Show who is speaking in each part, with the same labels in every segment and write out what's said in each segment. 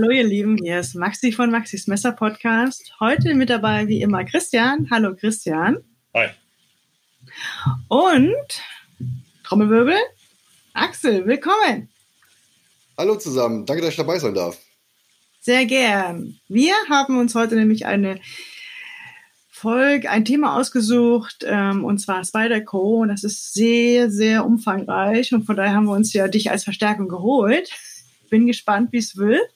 Speaker 1: Hallo ihr Lieben, hier ist Maxi von Maxis Messer Podcast. Heute mit dabei wie immer Christian. Hallo Christian.
Speaker 2: Hi.
Speaker 1: Und Trommelwirbel, Axel, willkommen.
Speaker 3: Hallo zusammen, danke, dass ich dabei sein darf.
Speaker 1: Sehr gern. Wir haben uns heute nämlich eine Folge, ein Thema ausgesucht, ähm, und zwar Spider-Co. Das ist sehr, sehr umfangreich und von daher haben wir uns ja dich als Verstärkung geholt. Bin gespannt, wie es wird.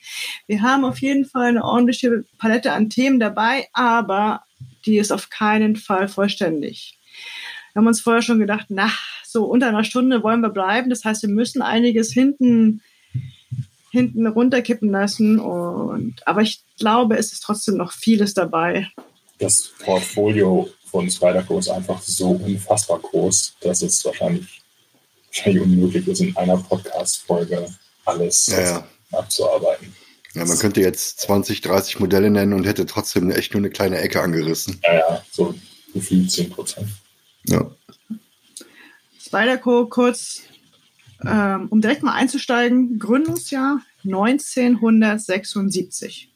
Speaker 1: Wir haben auf jeden Fall eine ordentliche Palette an Themen dabei, aber die ist auf keinen Fall vollständig. Wir haben uns vorher schon gedacht, na, so unter einer Stunde wollen wir bleiben. Das heißt, wir müssen einiges hinten hinten runterkippen lassen. Und, aber ich glaube, es ist trotzdem noch vieles dabei
Speaker 2: das Portfolio von Spyderco ist einfach so unfassbar groß, dass es wahrscheinlich, wahrscheinlich unmöglich ist, in einer Podcast-Folge alles
Speaker 3: ja, ja.
Speaker 2: abzuarbeiten.
Speaker 3: Ja, man könnte jetzt 20, 30 Modelle nennen und hätte trotzdem echt nur eine kleine Ecke angerissen.
Speaker 2: Ja, ja, so gefühlt 10 Prozent.
Speaker 3: Ja.
Speaker 1: Spyderco kurz, ähm, um direkt mal einzusteigen, Gründungsjahr 1976.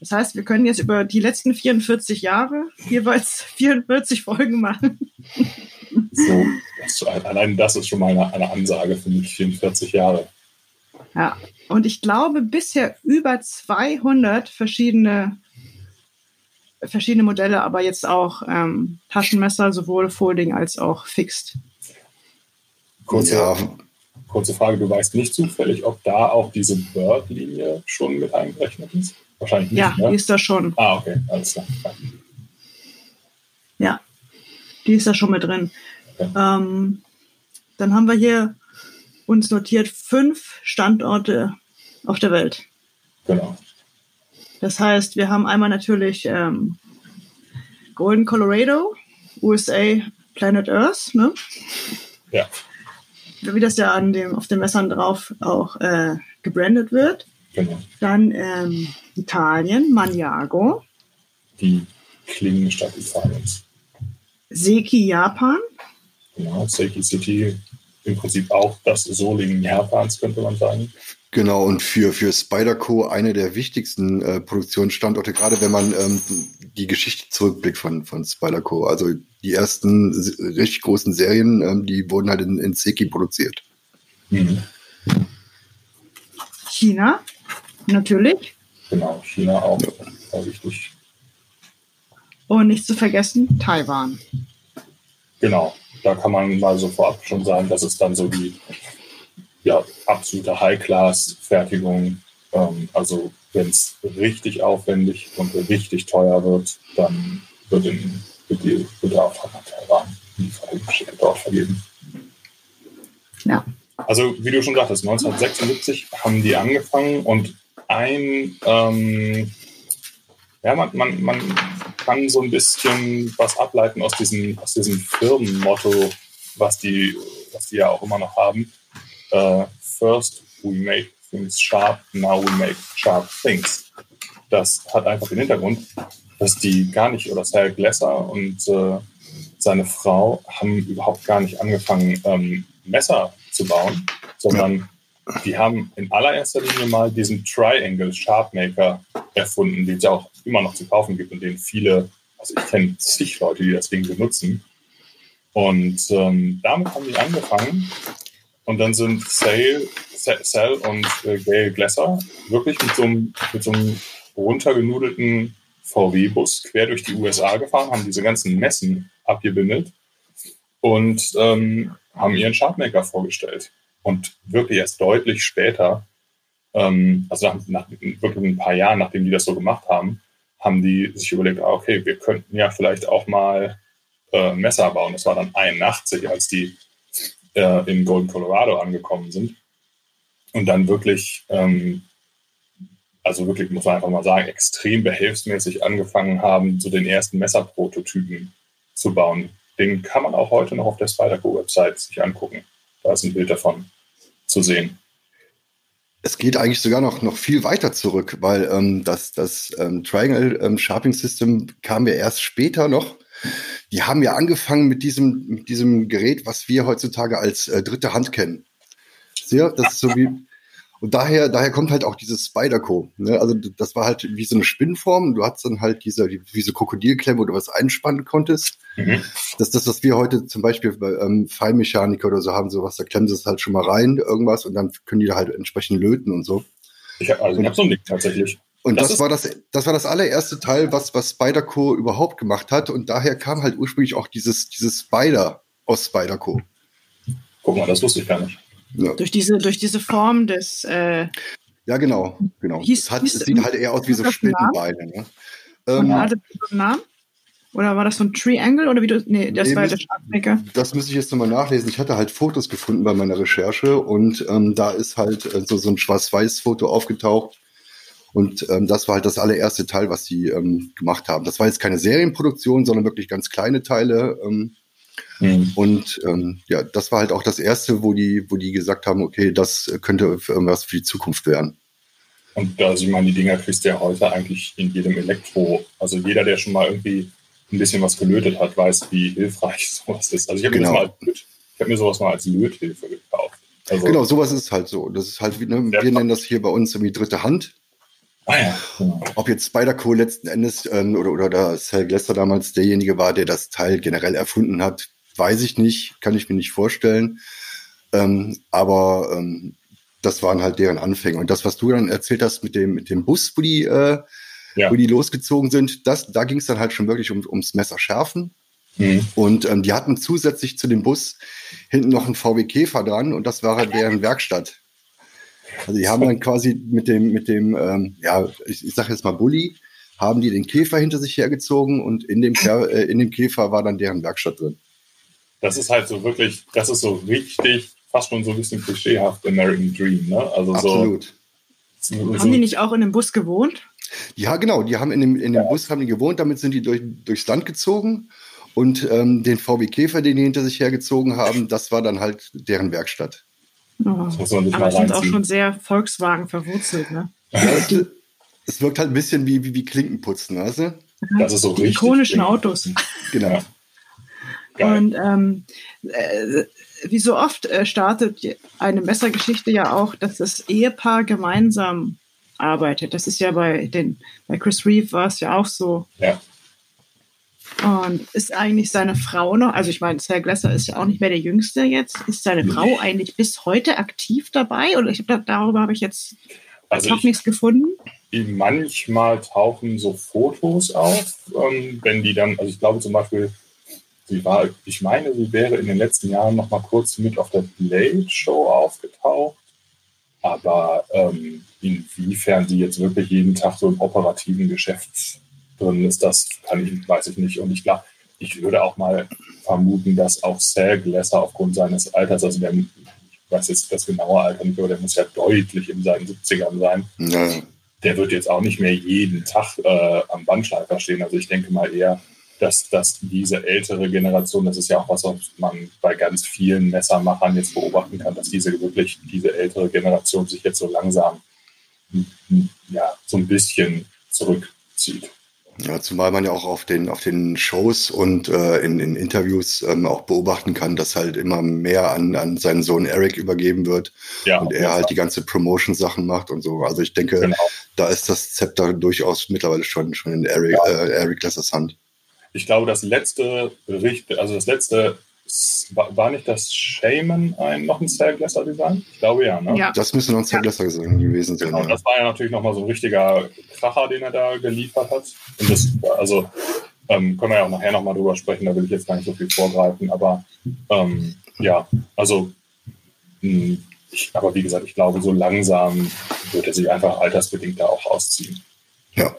Speaker 1: Das heißt, wir können jetzt über die letzten 44 Jahre jeweils 44 Folgen machen.
Speaker 2: So, das, allein das ist schon mal eine, eine Ansage für mich, 44 Jahre.
Speaker 1: Ja, und ich glaube bisher über 200 verschiedene, verschiedene Modelle, aber jetzt auch ähm, Taschenmesser, sowohl Folding als auch Fixed.
Speaker 2: Kurze, ja. kurze Frage, du weißt nicht zufällig, ob da auch diese Bird-Linie schon mit eingerechnet ist? Wahrscheinlich nicht.
Speaker 1: Ja,
Speaker 2: ne?
Speaker 1: die ist da schon.
Speaker 2: Ah, okay, alles klar.
Speaker 1: Ja, die ist da schon mit drin. Okay. Ähm, dann haben wir hier uns notiert fünf Standorte auf der Welt.
Speaker 2: Genau.
Speaker 1: Das heißt, wir haben einmal natürlich ähm, Golden Colorado, USA, Planet Earth, ne?
Speaker 2: Ja.
Speaker 1: Wie das ja an dem, auf den Messern drauf auch äh, gebrandet wird.
Speaker 2: Genau.
Speaker 1: Dann ähm, Italien, Maniago.
Speaker 2: Die Klingenstadt Italiens.
Speaker 1: Seki, Japan.
Speaker 2: Genau, Seki City im Prinzip auch das Solingen Japans, könnte man sagen.
Speaker 3: Genau, und für, für Spyderco eine der wichtigsten äh, Produktionsstandorte, gerade wenn man ähm, die Geschichte zurückblickt von, von Spyderco. Also die ersten richtig großen Serien, ähm, die wurden halt in, in Seki produziert.
Speaker 2: Mhm.
Speaker 1: China, natürlich.
Speaker 2: Genau, China auch, auch wichtig.
Speaker 1: Und nicht zu vergessen, Taiwan.
Speaker 2: Genau, da kann man mal so vorab schon sagen, dass es dann so die ja, absolute High-Class-Fertigung, ähm, also wenn es richtig aufwendig und richtig teuer wird, dann wird, in, wird, die, Auftrag nach Taiwan Lieferungsschicke dort vergeben.
Speaker 1: Ja.
Speaker 2: Also wie du schon sagtest, 1976 haben die angefangen und ein, ähm, ja, man, man, man kann so ein bisschen was ableiten aus diesem, aus diesem Firmenmotto, was die, was die ja auch immer noch haben. Uh, first we make things sharp, now we make sharp things. Das hat einfach den Hintergrund, dass die gar nicht, oder Sal Glesser und äh, seine Frau haben überhaupt gar nicht angefangen, ähm, Messer zu bauen, sondern die haben in allererster Linie mal diesen Triangle Sharpmaker erfunden, den es ja auch immer noch zu kaufen gibt und den viele, also ich kenne zig Leute, die das Ding benutzen. Und ähm, damit haben die angefangen und dann sind Sale, Sal und äh, Gail Glesser wirklich mit so einem, mit so einem runtergenudelten VW-Bus quer durch die USA gefahren, haben diese ganzen Messen abgewimmelt und ähm, haben ihren Sharpmaker vorgestellt. Und wirklich erst deutlich später, ähm, also nach, nach, wirklich ein paar Jahren, nachdem die das so gemacht haben, haben die sich überlegt, ah, okay, wir könnten ja vielleicht auch mal äh, Messer bauen. Das war dann 81, als die äh, in Golden, Colorado angekommen sind. Und dann wirklich, ähm, also wirklich, muss man einfach mal sagen, extrem behelfsmäßig angefangen haben, so den ersten Messerprototypen zu bauen. Den kann man auch heute noch auf der Spyderco-Website sich angucken. Da ist ein Bild davon zu sehen.
Speaker 3: Es geht eigentlich sogar noch, noch viel weiter zurück, weil ähm, das, das ähm, Triangle ähm, Sharping System kam ja erst später noch. Die haben ja angefangen mit diesem, mit diesem Gerät, was wir heutzutage als äh, dritte Hand kennen. Sehr, das ist so wie. Und daher, daher kommt halt auch dieses Spider-Co. Ne? Also das war halt wie so eine Spinnenform. Du hattest dann halt diese, diese Krokodilklemme, wo du was einspannen konntest. Mhm. Das ist das, was wir heute zum Beispiel bei ähm, Feinmechaniker oder so haben, sowas, da klemmen sie es halt schon mal rein, irgendwas, und dann können die da halt entsprechend löten und so.
Speaker 2: Ich habe also hab so ein Ding tatsächlich.
Speaker 3: Und das, das war das, das war das allererste Teil, was, was Spider-Co überhaupt gemacht hat. Und daher kam halt ursprünglich auch dieses, dieses Spider aus Spider-Co.
Speaker 2: Guck mal, das wusste ich gar nicht.
Speaker 1: Ja. Durch, diese, durch diese Form des. Äh,
Speaker 3: ja, genau. genau. Hieß, es, hat, hieß, es sieht halt eher aus wie so Spinnenbeine. Ne?
Speaker 1: Ähm, hatte das einen Namen? Oder war das so ein Triangle oder wie du. Nee, das nee, war der
Speaker 3: Scharfnicker. Das müsste ich jetzt nochmal nachlesen. Ich hatte halt Fotos gefunden bei meiner Recherche und ähm, da ist halt äh, so, so ein Schwarz-Weiß-Foto aufgetaucht. Und ähm, das war halt das allererste Teil, was sie ähm, gemacht haben. Das war jetzt keine Serienproduktion, sondern wirklich ganz kleine Teile. Ähm, Mhm. Und ähm, ja, das war halt auch das erste, wo die, wo die gesagt haben, okay, das könnte irgendwas für die Zukunft werden.
Speaker 2: Und also ich meine, die Dinger kriegst du ja heute eigentlich in jedem Elektro. Also jeder, der schon mal irgendwie ein bisschen was gelötet hat, weiß, wie hilfreich sowas ist. Also ich habe genau. mir, hab mir sowas mal als Löthilfe gekauft. Also,
Speaker 3: genau, sowas ist halt so. Das ist halt wie, ne, wir nennen das hier bei uns irgendwie dritte Hand. Ah, ja. Genau. Ob jetzt Spider-Co letzten Endes ähm, oder, oder der Sal Glester damals derjenige war, der das Teil generell erfunden hat, weiß ich nicht, kann ich mir nicht vorstellen. Ähm, aber ähm, das waren halt deren Anfänge. Und das, was du dann erzählt hast mit dem, mit dem Bus, wo die, äh, ja. wo die losgezogen sind, das, da ging es dann halt schon wirklich um, ums Messer schärfen. Mhm. Und ähm, die hatten zusätzlich zu dem Bus hinten noch einen VW Käfer dran und das war halt deren Werkstatt. Also die haben dann quasi mit dem, mit dem, ähm, ja, ich, ich sage jetzt mal Bulli, haben die den Käfer hinter sich hergezogen und in dem, äh, in dem Käfer war dann deren Werkstatt drin
Speaker 2: das ist halt so wirklich, das ist so richtig, fast schon so ein bisschen klischeehaft American Dream, ne?
Speaker 3: Also Absolut.
Speaker 1: So, so, haben die nicht auch in dem Bus gewohnt?
Speaker 3: Ja, genau, die haben in dem, in dem ja. Bus haben die gewohnt, damit sind die durch, durchs Land gezogen und ähm, den VW Käfer, den die hinter sich hergezogen haben, das war dann halt deren Werkstatt.
Speaker 1: Oh. Das Aber sind auch schon sehr Volkswagen verwurzelt, ne? Ja,
Speaker 3: es, es, wirkt halt ein bisschen wie, wie, wie Klinkenputzen, weißt du?
Speaker 2: Das ist so
Speaker 1: die ikonischen Autos.
Speaker 3: Genau.
Speaker 1: Und ähm, äh, wie so oft äh, startet eine Messergeschichte ja auch, dass das Ehepaar gemeinsam arbeitet. Das ist ja bei den, bei Chris Reeve war es ja auch so.
Speaker 2: Ja.
Speaker 1: Und ist eigentlich seine Frau noch, also ich meine, Sarah Glesser ist ja auch nicht mehr der Jüngste jetzt, ist seine Frau eigentlich bis heute aktiv dabei? Oder ich hab, darüber habe ich jetzt also noch nichts gefunden.
Speaker 2: Manchmal tauchen so Fotos auf, ähm, wenn die dann, also ich glaube zum Beispiel, Sie war, ich meine, sie wäre in den letzten Jahren noch mal kurz mit auf der Blade Show aufgetaucht. Aber ähm, inwiefern sie jetzt wirklich jeden Tag so im operativen Geschäft drin ist, das kann ich, weiß ich nicht. Und ich glaube, ich würde auch mal vermuten, dass auch Sal Glasser aufgrund seines Alters, also der, ich weiß jetzt das genaue Alter nicht, aber der muss ja deutlich in seinen 70ern sein. Ja. Der wird jetzt auch nicht mehr jeden Tag äh, am Bandschleifer stehen. Also ich denke mal eher, dass, dass diese ältere Generation, das ist ja auch was, was man bei ganz vielen Messermachern jetzt beobachten kann, dass diese wirklich, diese ältere Generation sich jetzt so langsam ja, so ein bisschen zurückzieht.
Speaker 3: Ja, zumal man ja auch auf den, auf den Shows und äh, in, in Interviews ähm, auch beobachten kann, dass halt immer mehr an, an seinen Sohn Eric übergeben wird ja, und er halt die ganze Promotion-Sachen macht und so. Also ich denke, genau. da ist das Zepter durchaus mittlerweile schon, schon in Eric, ja. äh, Eric Lessers Hand
Speaker 2: ich glaube, das letzte Bericht, also das letzte, war nicht das Shaman ein, noch ein Cellglasser-Design? Ich glaube ja, ne?
Speaker 3: Ja. Das müsste noch ein Cellglasser-Design gewesen sein.
Speaker 2: Genau, ja. das war ja natürlich nochmal so ein richtiger Kracher, den er da geliefert hat. Und das, also, ähm, können wir ja auch nachher nochmal drüber sprechen, da will ich jetzt gar nicht so viel vorgreifen, aber ähm, ja, also, mh, hm, ich, aber wie gesagt, ich glaube, so langsam wird er sich einfach altersbedingt da auch ausziehen.
Speaker 3: Ja.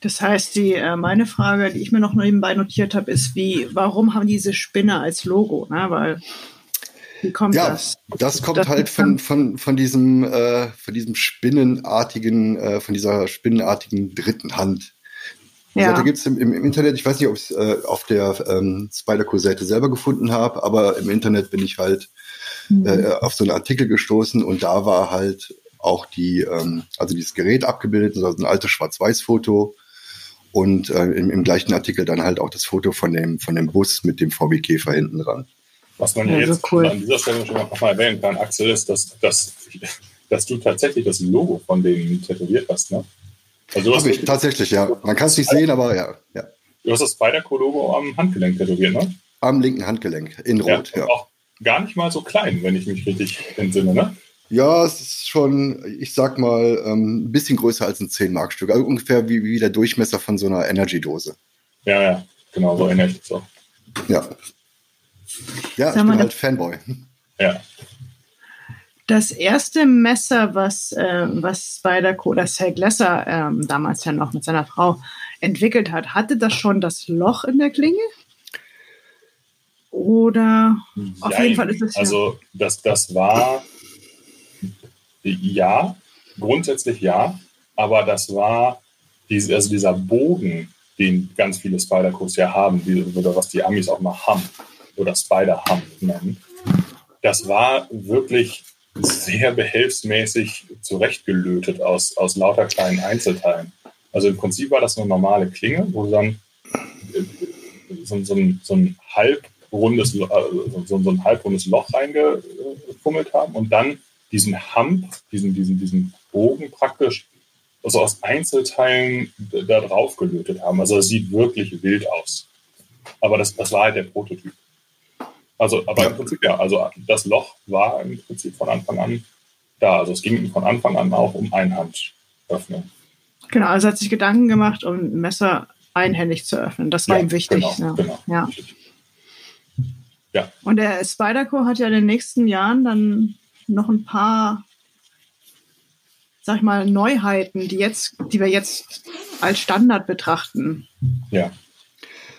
Speaker 1: Das heißt, die, äh, meine Frage, die ich mir noch nebenbei notiert habe, ist, wie, warum haben diese Spinne als Logo? Ne? Weil wie kommt ja, das?
Speaker 3: Das kommt das halt von, von, von diesem, äh, von diesem spinnenartigen, äh, von dieser spinnenartigen dritten Hand. Ja. Da gibt es im, im, Internet, ich weiß nicht, ob ich es äh, auf der ähm, Spider-Co-Seite selber gefunden habe, aber im Internet bin ich halt mhm. äh, auf so einen Artikel gestoßen und da war halt auch die, ähm, also dieses Gerät abgebildet, also ein altes Schwarz-Weiß-Foto und äh, im, im, gleichen Artikel dann halt auch das Foto von dem, von dem Bus mit dem VW Käfer hinten dran.
Speaker 2: Was man ja, jetzt so cool. an dieser Stelle schon noch mal erwähnen kann, Axel, ist, dass, dass dass du tatsächlich das Logo von denen tätowiert hast, ne?
Speaker 3: Also Habe ich tatsächlich, ja. Man kann es nicht sehen, aber ja, ja.
Speaker 2: Du hast das Spyderco-Logo am Handgelenk tätowiert, ne?
Speaker 3: Am linken Handgelenk, in Rot, ja. ja. Auch
Speaker 2: gar nicht mal so klein, wenn ich mich richtig entsinne, ne?
Speaker 3: Ja, es ist schon, ich sag mal, ähm, ein bisschen größer als ein 10-Mark-Stück. Also ungefähr wie, wie der Durchmesser von so einer Energy-Dose.
Speaker 2: Ja, ja, genau, so erinnere ich das auch.
Speaker 3: Ja. Ja, ich bin halt Fanboy.
Speaker 2: Ja.
Speaker 1: Das erste Messer, was, äh, was Spider-Co, das Herr Glesser ähm, damals ja noch mit seiner Frau entwickelt hat, hatte das schon das Loch in der Klinge? Oder
Speaker 2: Jein. auf jeden Fall ist es. Ja also, das, das war ja, grundsätzlich ja, aber das war diese, also dieser Bogen, den ganz viele Spider-Codes ja haben, die, oder was die Amis auch mal Hum oder Spider-Hum nennen. Das war wirklich sehr behelfsmäßig zurechtgelötet aus, aus lauter kleinen Einzelteilen. Also im Prinzip war das eine normale Klinge, wo dann äh, so, so, ein, so ein halbrundes, äh, so, so ein halbrundes Loch reingefummelt haben und dann diesen Hump, diesen, diesen, diesen Bogen praktisch also aus Einzelteilen da drauf gelötet haben. Also es sieht wirklich wild aus. Aber das, das war halt der Prototyp. Also, aber im Prinzip ja, also das Loch war im Prinzip von Anfang an da. Also es ging von Anfang an auch um Einhandöffnung.
Speaker 1: Genau, also hat sich Gedanken gemacht, um ein Messer einhändig zu öffnen. Das war ja, ihm wichtig. Genau, ja. Genau, ja. ja. Und der Spyderco hat ja in den nächsten Jahren dann noch ein paar, sag ich mal, Neuheiten, die jetzt, die wir jetzt als Standard betrachten,
Speaker 2: ja.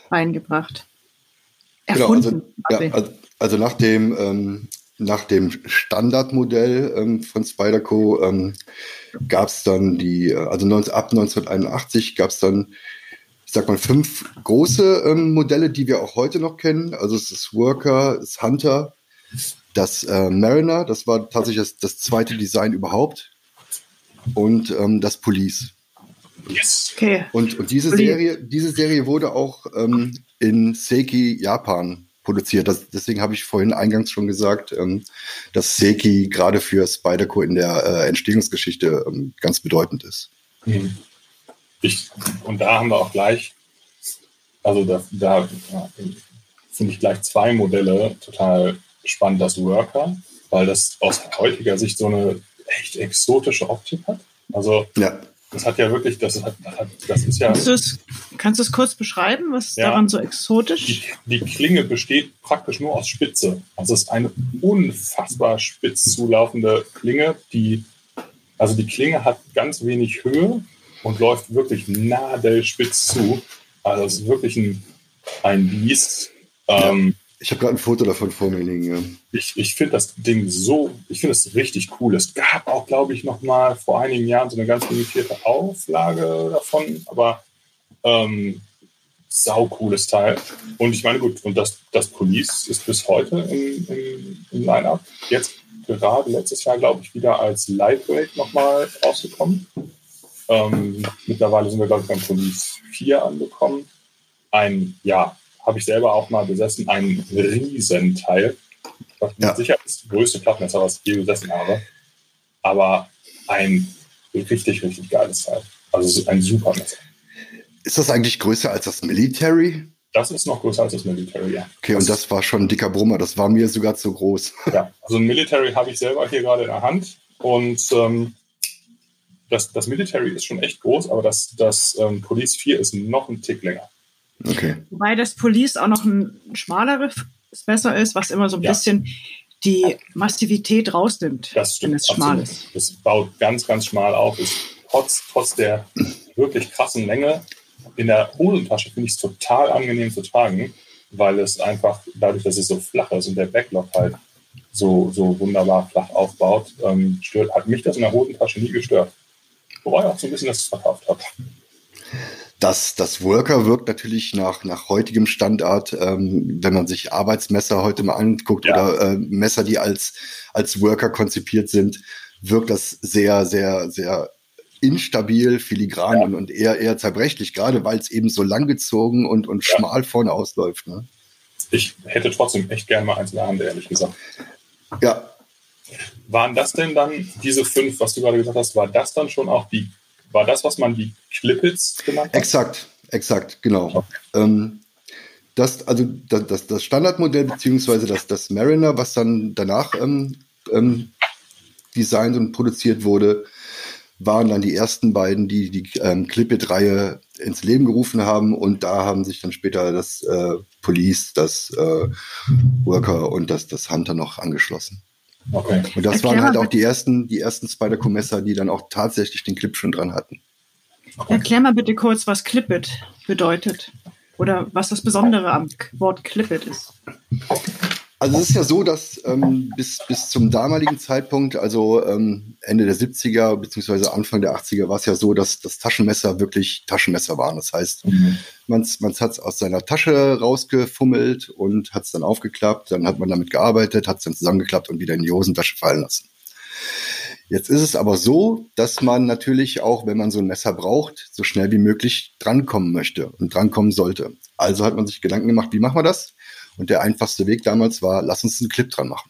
Speaker 1: reingebracht.
Speaker 3: Genau, also, ja, also, also, nach dem, ähm, nach dem Standardmodell ähm, von Spyderco ähm, gab es dann die, äh, also 19, ab 1981 gab es dann, ich sag mal, fünf große ähm, Modelle, die wir auch heute noch kennen. Also es ist Worker, es ist Hunter, das äh, Mariner, das war tatsächlich das, das zweite Design überhaupt. Und ähm, das Police.
Speaker 2: Yes.
Speaker 3: Okay. Und, und diese Serie, diese Serie wurde auch ähm, in Seiki, Japan produziert. Das, deswegen habe ich vorhin eingangs schon gesagt, ähm, dass Seiki gerade für Spyderco in der äh, Entstehungsgeschichte ähm, ganz bedeutend ist.
Speaker 2: Mhm. Ich, und da haben wir auch gleich, also da, da ja, finde ich gleich zwei Modelle total spannend, das Worker, weil das aus heutiger Sicht so eine echt exotische Optik hat. Also ja. Das hat ja wirklich, das, hat, das ist ja.
Speaker 1: Kannst du es kurz beschreiben, was ja, daran so exotisch?
Speaker 2: Die, die, Klinge besteht praktisch nur aus Spitze. Also es ist eine unfassbar spitz zulaufende Klinge, die, also die Klinge hat ganz wenig Höhe und läuft wirklich nadelspitz zu. Also es ist wirklich ein, ein Biest. Ähm,
Speaker 3: ich habe gerade ein Foto davon vor mir liegen. Ja.
Speaker 2: Ich, ich finde das Ding so, ich finde es richtig cool. Es gab auch, glaube ich, noch mal vor einigen Jahren so eine ganz limitierte Auflage davon, aber ähm, sau cooles Teil. Und ich meine, gut, und das, das Police ist bis heute im, im, im Line-Up. Jetzt gerade letztes Jahr, glaube ich, wieder als Lightweight nochmal rausgekommen. Ähm, mittlerweile sind wir, glaube ich, beim Police 4 angekommen. Ein, ja, habe ich selber auch mal besessen, ein Riesenteil. Ich bin ja. sicher das größte Klappmesser, was ich je besessen habe. Aber ein richtig, richtig geiles Teil. Also ein super Messer.
Speaker 3: Ist das eigentlich größer als das Military?
Speaker 2: Das ist noch größer als das Military, ja.
Speaker 3: Okay, das und das war schon ein dicker Brummer. Das war mir sogar zu groß.
Speaker 2: Ja, also ein Military habe ich selber hier gerade in der Hand. Und ähm, das, das Military ist schon echt groß, aber das, das ähm, Police 4 ist noch ein Tick länger.
Speaker 3: Okay.
Speaker 1: Wobei das Police auch noch ein schmaleres Messer ist, was immer so ein ja. bisschen die Massivität rausnimmt,
Speaker 2: das stimmt, wenn es schmal ist. Das baut ganz, ganz schmal auf. Ist trotz, trotz der wirklich krassen Länge in der Hosentasche finde ich es total angenehm zu tragen, weil es einfach dadurch, dass es so flach ist und der Backlog halt so, so wunderbar flach aufbaut, ähm, stört, hat mich das in der Hosentasche nie gestört. Wobei auch so ein bisschen, dass ich es verkauft habe.
Speaker 3: Das, das Worker wirkt natürlich nach, nach heutigem Standard, ähm, wenn man sich Arbeitsmesser heute mal anguckt ja. oder äh, Messer, die als, als Worker konzipiert sind, wirkt das sehr, sehr, sehr instabil, filigran ja. und, und eher, eher zerbrechlich, gerade weil es eben so langgezogen und, und ja. schmal vorne ausläuft. Ne?
Speaker 2: Ich hätte trotzdem echt gerne mal eins in der Hand, ehrlich gesagt.
Speaker 3: Ja,
Speaker 2: Waren das denn dann diese fünf, was du gerade gesagt hast, war das dann schon auch die, war das, was man die Clippets genannt hat?
Speaker 3: Exakt, exakt, genau. Okay. Ähm, das, also das, das Standardmodell beziehungsweise das, das Mariner, was dann danach ähm, ähm, designt und produziert wurde, waren dann die ersten beiden, die die ähm, Clipit-Reihe ins Leben gerufen haben und da haben sich dann später das äh, Police, das äh, Worker und das, das Hunter noch angeschlossen. Okay. Und das Erklär waren halt auch die ersten, die ersten Spider-Co-Messer, die dann auch tatsächlich den Clip schon dran hatten.
Speaker 1: Okay. Erklär mal bitte kurz, was Clipit bedeutet oder was das Besondere am Wort Clipit ist.
Speaker 3: Also es ist ja so, dass ähm, bis, bis zum damaligen Zeitpunkt, also ähm, Ende der 70er beziehungsweise Anfang der 80er, war es ja so, dass das Taschenmesser wirklich Taschenmesser waren. Das heißt, mhm. man hat es aus seiner Tasche rausgefummelt und hat es dann aufgeklappt, dann hat man damit gearbeitet, hat es dann zusammengeklappt und wieder in die Hosentasche fallen lassen. Jetzt ist es aber so, dass man natürlich auch, wenn man so ein Messer braucht, so schnell wie möglich drankommen möchte und drankommen sollte. Also hat man sich Gedanken gemacht, wie machen wir das? Und der einfachste Weg damals war, lass uns einen Clip dran machen.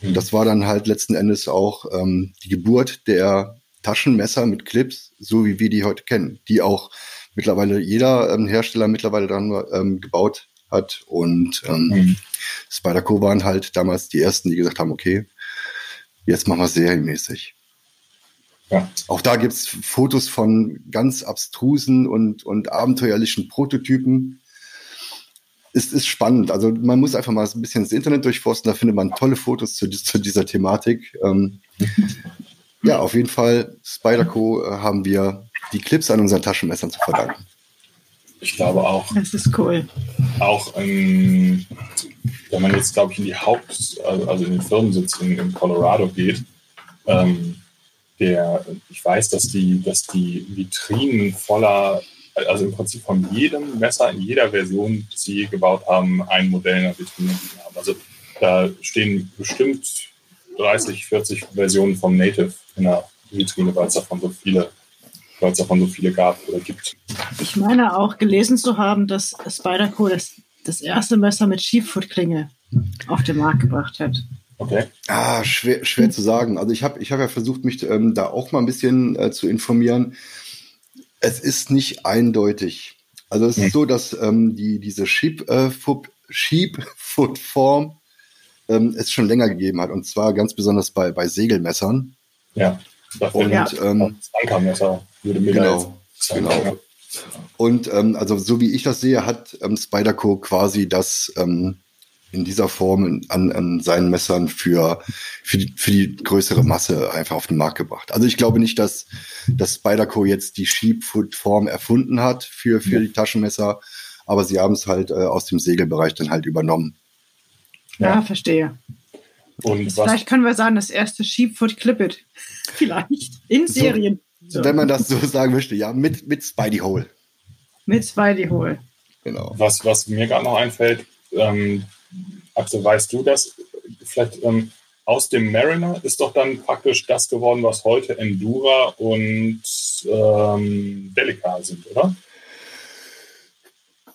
Speaker 3: Und das war dann halt letzten Endes auch ähm, die Geburt der Taschenmesser mit Clips, so wie wir die heute kennen, die auch mittlerweile jeder ähm, Hersteller mittlerweile dann ähm, gebaut hat. Und ähm, mhm. Spyderco waren halt damals die ersten, die gesagt haben, okay, jetzt machen wir serienmäßig. Ja. Auch da gibt's Fotos von ganz abstrusen und, und abenteuerlichen Prototypen, ist, ist spannend. Also man muss einfach mal ein bisschen das Internet durchforsten, da findet man tolle Fotos zu, zu dieser Thematik. Ähm, ja, auf jeden Fall, Spyderco äh, haben wir die Clips an unseren Taschenmessern zu verdanken.
Speaker 2: Ich glaube auch.
Speaker 1: Das ist cool.
Speaker 2: Auch ähm, wenn man jetzt, glaube ich, in die Haupt-, also in den Firmensitz in, in Colorado geht, ähm, der, ich weiß, dass die, dass die Vitrinen voller also im Prinzip von jedem Messer in jeder Version, die sie gebaut haben, ein Modell in der Vitrine haben. Also da stehen bestimmt 30, 40 Versionen vom Native in der Vitrine, weil es davon so viele weil es davon so viele gab oder gibt.
Speaker 1: Ich meine auch gelesen zu haben, dass Spyderco das, das erste Messer mit Sheepfoot-Klinge auf den Markt gebracht hat.
Speaker 3: Okay. Ah, schwer, schwer zu sagen. Also ich habe ich hab ja versucht, mich ähm, da auch mal ein bisschen äh, zu informieren es ist nicht eindeutig. Also es ist so, dass ähm, die, diese Sheep-Foot-Form äh, ähm, es schon länger gegeben hat. Und zwar ganz besonders bei, bei Segelmessern.
Speaker 2: Ja.
Speaker 3: Und ja. ähm,
Speaker 2: Ankermesser würde mir
Speaker 3: genau, genau. Und ähm, also so wie ich das sehe, hat ähm, Spyderco quasi das ähm, in dieser Form an, an seinen Messern für, für, die, für die größere Masse einfach auf den Markt gebracht. Also ich glaube nicht, dass, dass Spyderco jetzt die Sheepfoot-Form erfunden hat für, für die Taschenmesser, aber sie haben es halt äh, aus dem Segelbereich dann halt übernommen.
Speaker 1: Ja, ja verstehe. Und Vielleicht können wir sagen, das erste Sheepfoot Clippet. Vielleicht. In Serien.
Speaker 3: So, wenn man das so sagen möchte, ja, mit, mit Spidey Hole.
Speaker 1: Mit Spidey Hole.
Speaker 2: Genau. Was, was mir gerade noch einfällt, ähm, Axel, weißt du das? Vielleicht ähm, aus dem Mariner ist doch dann praktisch das geworden, was heute Endura und ähm, Delica sind, oder?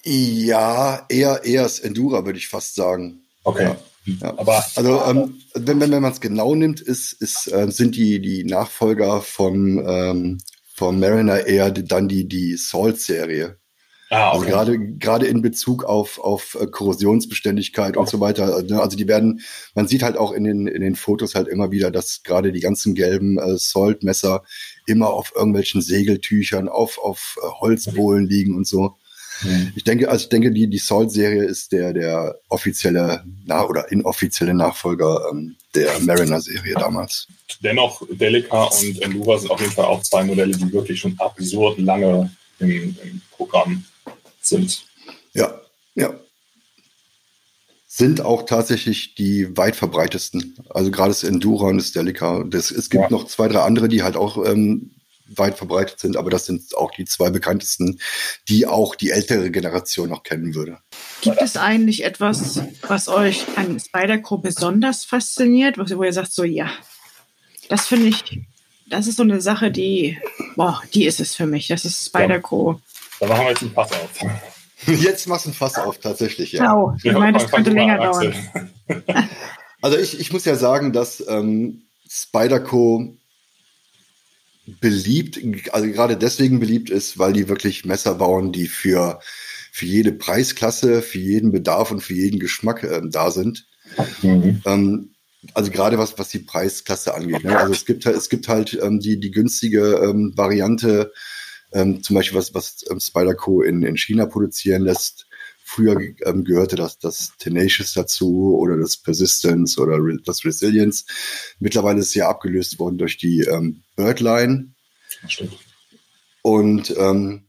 Speaker 3: Ja, eher, eher das Endura, würde ich fast sagen.
Speaker 2: Okay.
Speaker 3: Ja. Ja. Aber also ähm, wenn, wenn, wenn man es genau nimmt, ist, ist, äh, sind die, die Nachfolger von, ähm, vom Mariner eher dann die, die Salt-Serie. Ah, okay. Also gerade gerade in Bezug auf auf äh, Korrosionsbeständigkeit okay. und so weiter. Ne? Also die werden, man sieht halt auch in den in den Fotos halt immer wieder, dass gerade die ganzen gelben äh, Salt-Messer immer auf irgendwelchen Segeltüchern, auf auf äh, Holzbohlen liegen und so. Mhm. Ich denke, also ich denke, die die Salt-Serie ist der der offizielle na, oder inoffizielle Nachfolger ähm, der Mariner-Serie damals.
Speaker 2: Dennoch Delica und Endura sind auf jeden Fall auch zwei Modelle, die wirklich schon absurd lange im, im Programm sind.
Speaker 3: Ja, ja. Sind auch tatsächlich die weit verbreitesten. Also gerade das Endura und das Delica. Das, es gibt ja. noch zwei, drei andere, die halt auch ähm, weit verbreitet sind, aber das sind auch die zwei bekanntesten, die auch die ältere Generation noch kennen würde.
Speaker 1: Gibt es eigentlich etwas, was euch an Spyderco besonders fasziniert, wo ihr sagt, so ja, das finde ich, das ist so eine Sache, die, boah, die ist es für mich. Das ist Spyderco. Ja.
Speaker 2: Da machen wir jetzt ein Fass auf.
Speaker 3: Jetzt machst du ein Fass auf, tatsächlich, ja.
Speaker 1: Genau. Ich meine, das könnte länger dauern.
Speaker 3: Also ich, ich muss ja sagen, dass ähm, Spyderco beliebt, also gerade deswegen beliebt ist, weil die wirklich Messer bauen, die für, für jede Preisklasse, für jeden Bedarf und für jeden Geschmack ähm, da sind. Mhm. Ähm, also gerade was, was die Preisklasse angeht. Ne? Also es gibt halt, es gibt halt ähm, die, die günstige ähm, Variante, ähm, zum Beispiel was, was ähm, Spyderco in, in China produzieren lässt. Früher ähm, gehörte das, das Tenacious dazu oder das Persistence oder Re das Resilience. Mittlerweile ist es ja abgelöst worden durch die ähm, Birdline. Stimmt. Und ähm,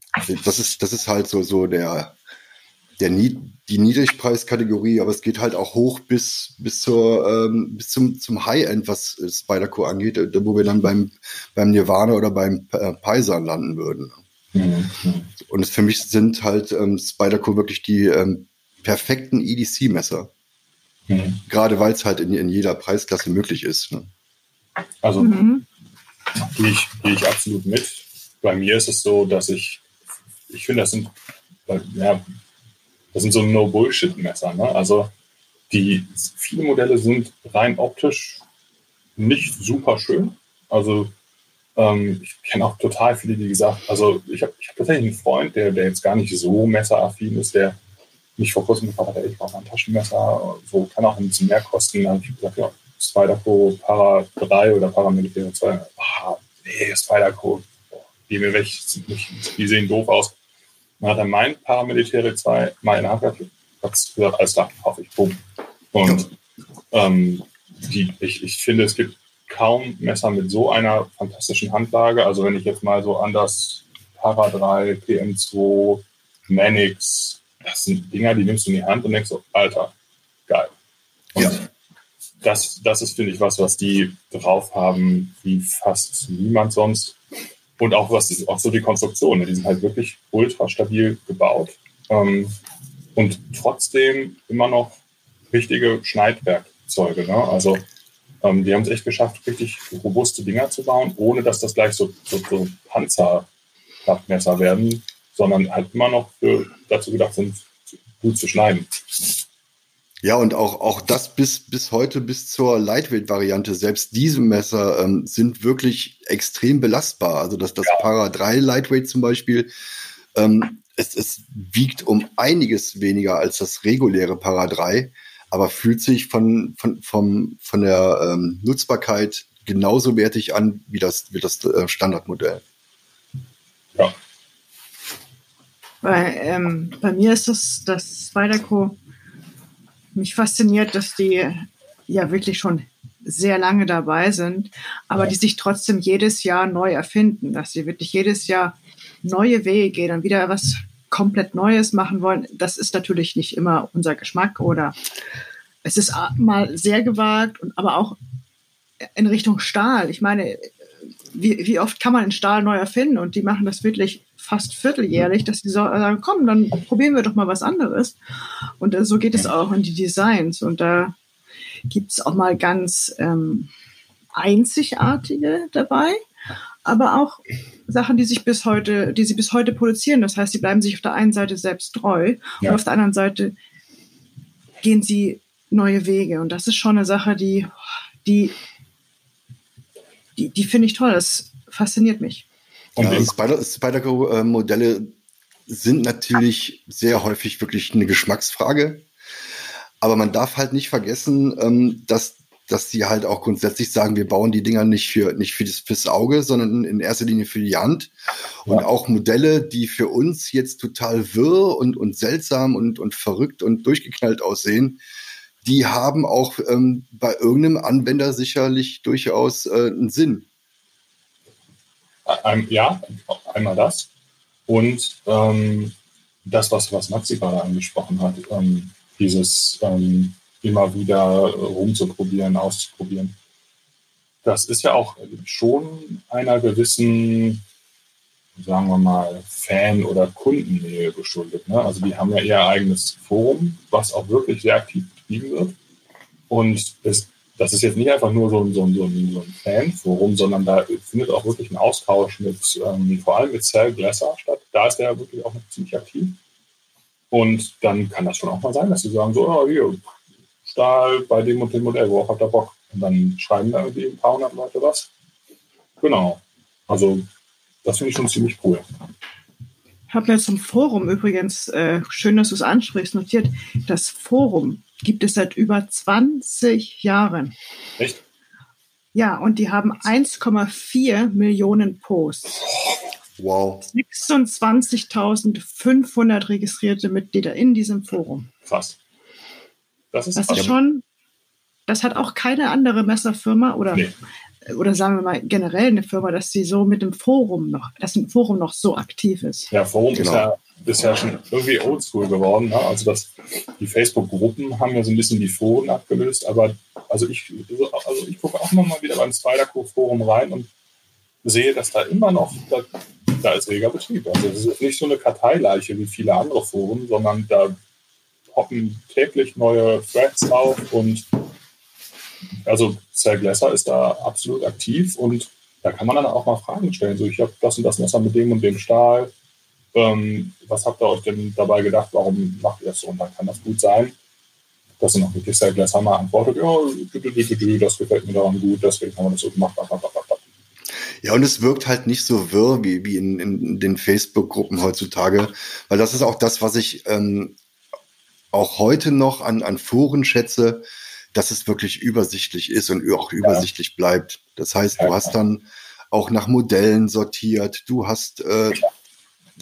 Speaker 3: das ist, das ist halt so, so der, der die Niedrigpreiskategorie, aber es geht halt auch hoch bis, bis, zur, ähm, bis zum, zum High-End, was Spyderco angeht, äh, wo wir dann beim, beim Nirvana oder beim äh, Paisan landen würden. Mhm. Und für mich sind halt ähm, Spyderco wirklich die ähm, perfekten EDC-Messer. Mhm. Gerade weil es halt in, in jeder Preisklasse möglich ist. Ne?
Speaker 2: Also mhm. gehe ich, geh ich absolut mit. Bei mir ist es so, dass ich, ich finde, das sind, ja, das sind so No-Bullshit-Messer. Ne? Also die viele Modelle sind rein optisch nicht super schön. Also ähm, ich kenne auch total viele, die gesagt, also ich habe ich hab tatsächlich einen Freund, der, der jetzt gar nicht so messeraffin ist, der mich vor kurzem gefragt hat, ich brauche ein Taschenmesser, so kann auch ein bisschen mehr kosten. Dann habe ich gesagt, ja, Spyderco Para 3 oder Paramilitär 2. Ah, nee, Spyderco, die mir weg, die sehen doof aus. Dann hat er mein Paramilitäre 2 mal in der Hand gehabt, hat gesagt, alles klar, hoffe ich, boom. Und ähm, die, ich, ich finde, es gibt kaum Messer mit so einer fantastischen Handlage. Also wenn ich jetzt mal so an das Para 3, PM2, Manix, das sind Dinger, die nimmst du in die Hand und denkst so, Alter, geil. Und ja. das, das ist, finde ich, was, was die drauf haben, wie fast niemand sonst. Und auch was auch so die Konstruktion. Ne? Die sind halt wirklich ultra stabil gebaut. Ähm, und trotzdem immer noch richtige Schneidwerkzeuge. Ne? Also ähm, die haben es echt geschafft, richtig robuste Dinger zu bauen, ohne dass das gleich so, so, so Panzerklappmesser werden, sondern halt immer noch für, dazu gedacht sind, gut zu schneiden.
Speaker 3: Ja, und auch, auch das bis, bis heute, bis zur Lightweight-Variante, selbst diese Messer ähm, sind wirklich extrem belastbar. Also das, das ja. Para 3 Lightweight zum Beispiel, ähm, es, es wiegt um einiges weniger als das reguläre Para 3, aber fühlt sich von, von, vom, von der ähm, Nutzbarkeit genauso wertig an wie das, wie das äh, Standardmodell.
Speaker 1: Ja. Bei, ähm, bei mir ist das, das Spyderco mich fasziniert, dass die ja wirklich schon sehr lange dabei sind, aber die sich trotzdem jedes Jahr neu erfinden, dass sie wirklich jedes Jahr neue Wege gehen und wieder was komplett Neues machen wollen. Das ist natürlich nicht immer unser Geschmack oder es ist mal sehr gewagt, aber auch in Richtung Stahl. Ich meine, wie, wie oft kann man in Stahl neu erfinden? Und die machen das wirklich fast vierteljährlich, dass die sagen, komm, dann probieren wir doch mal was anderes. Und so geht es auch in die Designs. Und da gibt es auch mal ganz ähm, einzigartige dabei, aber auch Sachen, die sich bis heute, die sie bis heute produzieren. Das heißt, sie bleiben sich auf der einen Seite selbst treu ja. und auf der anderen Seite gehen sie neue Wege. Und das ist schon eine Sache, die, die, die, die finde ich toll. Das fasziniert mich.
Speaker 3: Und ja, Spider, Spider-Modelle sind natürlich sehr häufig wirklich eine Geschmacksfrage. Aber man darf halt nicht vergessen, ähm, dass, dass sie halt auch grundsätzlich sagen, wir bauen die Dinger nicht für, nicht für das, fürs Auge, sondern in erster Linie für die Hand. Und ja. auch Modelle, die für uns jetzt total wirr und, und seltsam und, und verrückt und durchgeknallt aussehen, die haben auch ähm, bei irgendeinem Anwender sicherlich durchaus äh, einen Sinn.
Speaker 2: Ein, ja, einmal das. Und ähm, das, was, was Maxi gerade angesprochen hat, ähm, dieses ähm, immer wieder rumzuprobieren, auszuprobieren. Das ist ja auch schon einer gewissen, sagen wir mal, Fan- oder Kundennähe geschuldet. Ne? Also die haben ja ihr eigenes Forum, was auch wirklich sehr aktiv betrieben wird. Und es das ist jetzt nicht einfach nur so ein, so ein, so ein, Fanforum, sondern da findet auch wirklich ein Austausch mit, ähm, vor allem mit Cell Glasser statt. Da ist der wirklich auch noch ziemlich aktiv. Und dann kann das schon auch mal sein, dass sie sagen, so, oh, hier, Stahl bei dem und dem Modell, worauf habt ihr Bock? Und dann schreiben da irgendwie ein paar hundert Leute was. Genau. Also, das finde ich schon ziemlich cool.
Speaker 1: Ich habe mir zum Forum übrigens, äh, schön, dass du es ansprichst, notiert, das Forum gibt es seit über 20 Jahren.
Speaker 2: Echt?
Speaker 1: Ja, und die haben 1,4 Millionen Posts.
Speaker 3: Wow.
Speaker 1: 26.500 registrierte Mitglieder in diesem Forum.
Speaker 2: Krass.
Speaker 1: Das ist, das ist schon, das hat auch keine andere Messerfirma oder, nee. oder sagen wir mal generell eine Firma, dass sie so mit dem Forum noch, dass ein Forum noch so aktiv ist.
Speaker 2: Ja, Forum genau. ist, ja, ja schon irgendwie oldschool geworden. Ne? Also das, die Facebook-Gruppen haben ja so ein bisschen die Foren abgelöst, aber also ich, also ich gucke auch noch mal wieder beim Spider-Co-Forum rein und sehe, dass da immer noch, da, da ist reger Betrieb. Also es ist nicht so eine Karteileiche wie viele andere Foren, sondern da poppen täglich neue Threads auf und also Sir Glesser ist da absolut aktiv und da kann man dann auch mal Fragen stellen. So, ich habe das und das Messer mit dem und dem Stahl. Ähm, was habt ihr euch denn dabei gedacht? Warum macht ihr das so? Und dann kann das gut sein, dass dann auch wirklich Glesser mal antwortet, ja, das gefällt mir daran gut, deswegen haben wir das so gemacht.
Speaker 3: Ja, und es wirkt halt nicht so wirr wie, wie in, in den Facebook-Gruppen heutzutage, weil das ist auch das, was ich ähm, auch heute noch an, an Foren schätze, dass es wirklich übersichtlich ist und auch übersichtlich ja. bleibt. Das heißt, du hast dann auch nach Modellen sortiert, du hast, äh,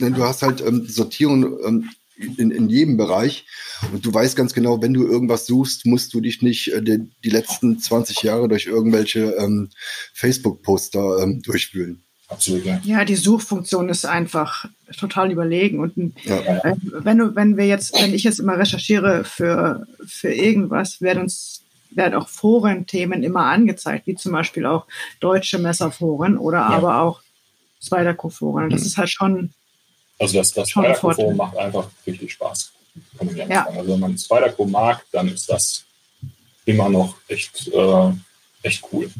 Speaker 3: du hast halt ähm, Sortierung ähm, in, in jedem Bereich und du weißt ganz genau, wenn du irgendwas suchst, musst du dich nicht äh, die, die letzten 20 Jahre durch irgendwelche ähm, Facebook-Poster ähm, durchwühlen.
Speaker 2: Absolut, ja.
Speaker 1: Ja, die Suchfunktion ist einfach total überlegen. Und ja. äh, wenn du, wenn wir jetzt, wenn ich jetzt immer recherchiere für, für irgendwas, werden uns werden auch Forenthemen immer angezeigt, wie zum Beispiel auch deutsche Messerforen oder ja. aber auch Spider-Co-Foren. Das mhm. ist halt schon.
Speaker 2: Also das, das Spider-Co-Forum macht einfach richtig Spaß. ja. Also wenn man Spider-Co mag, dann ist das immer noch echt, äh, echt cool.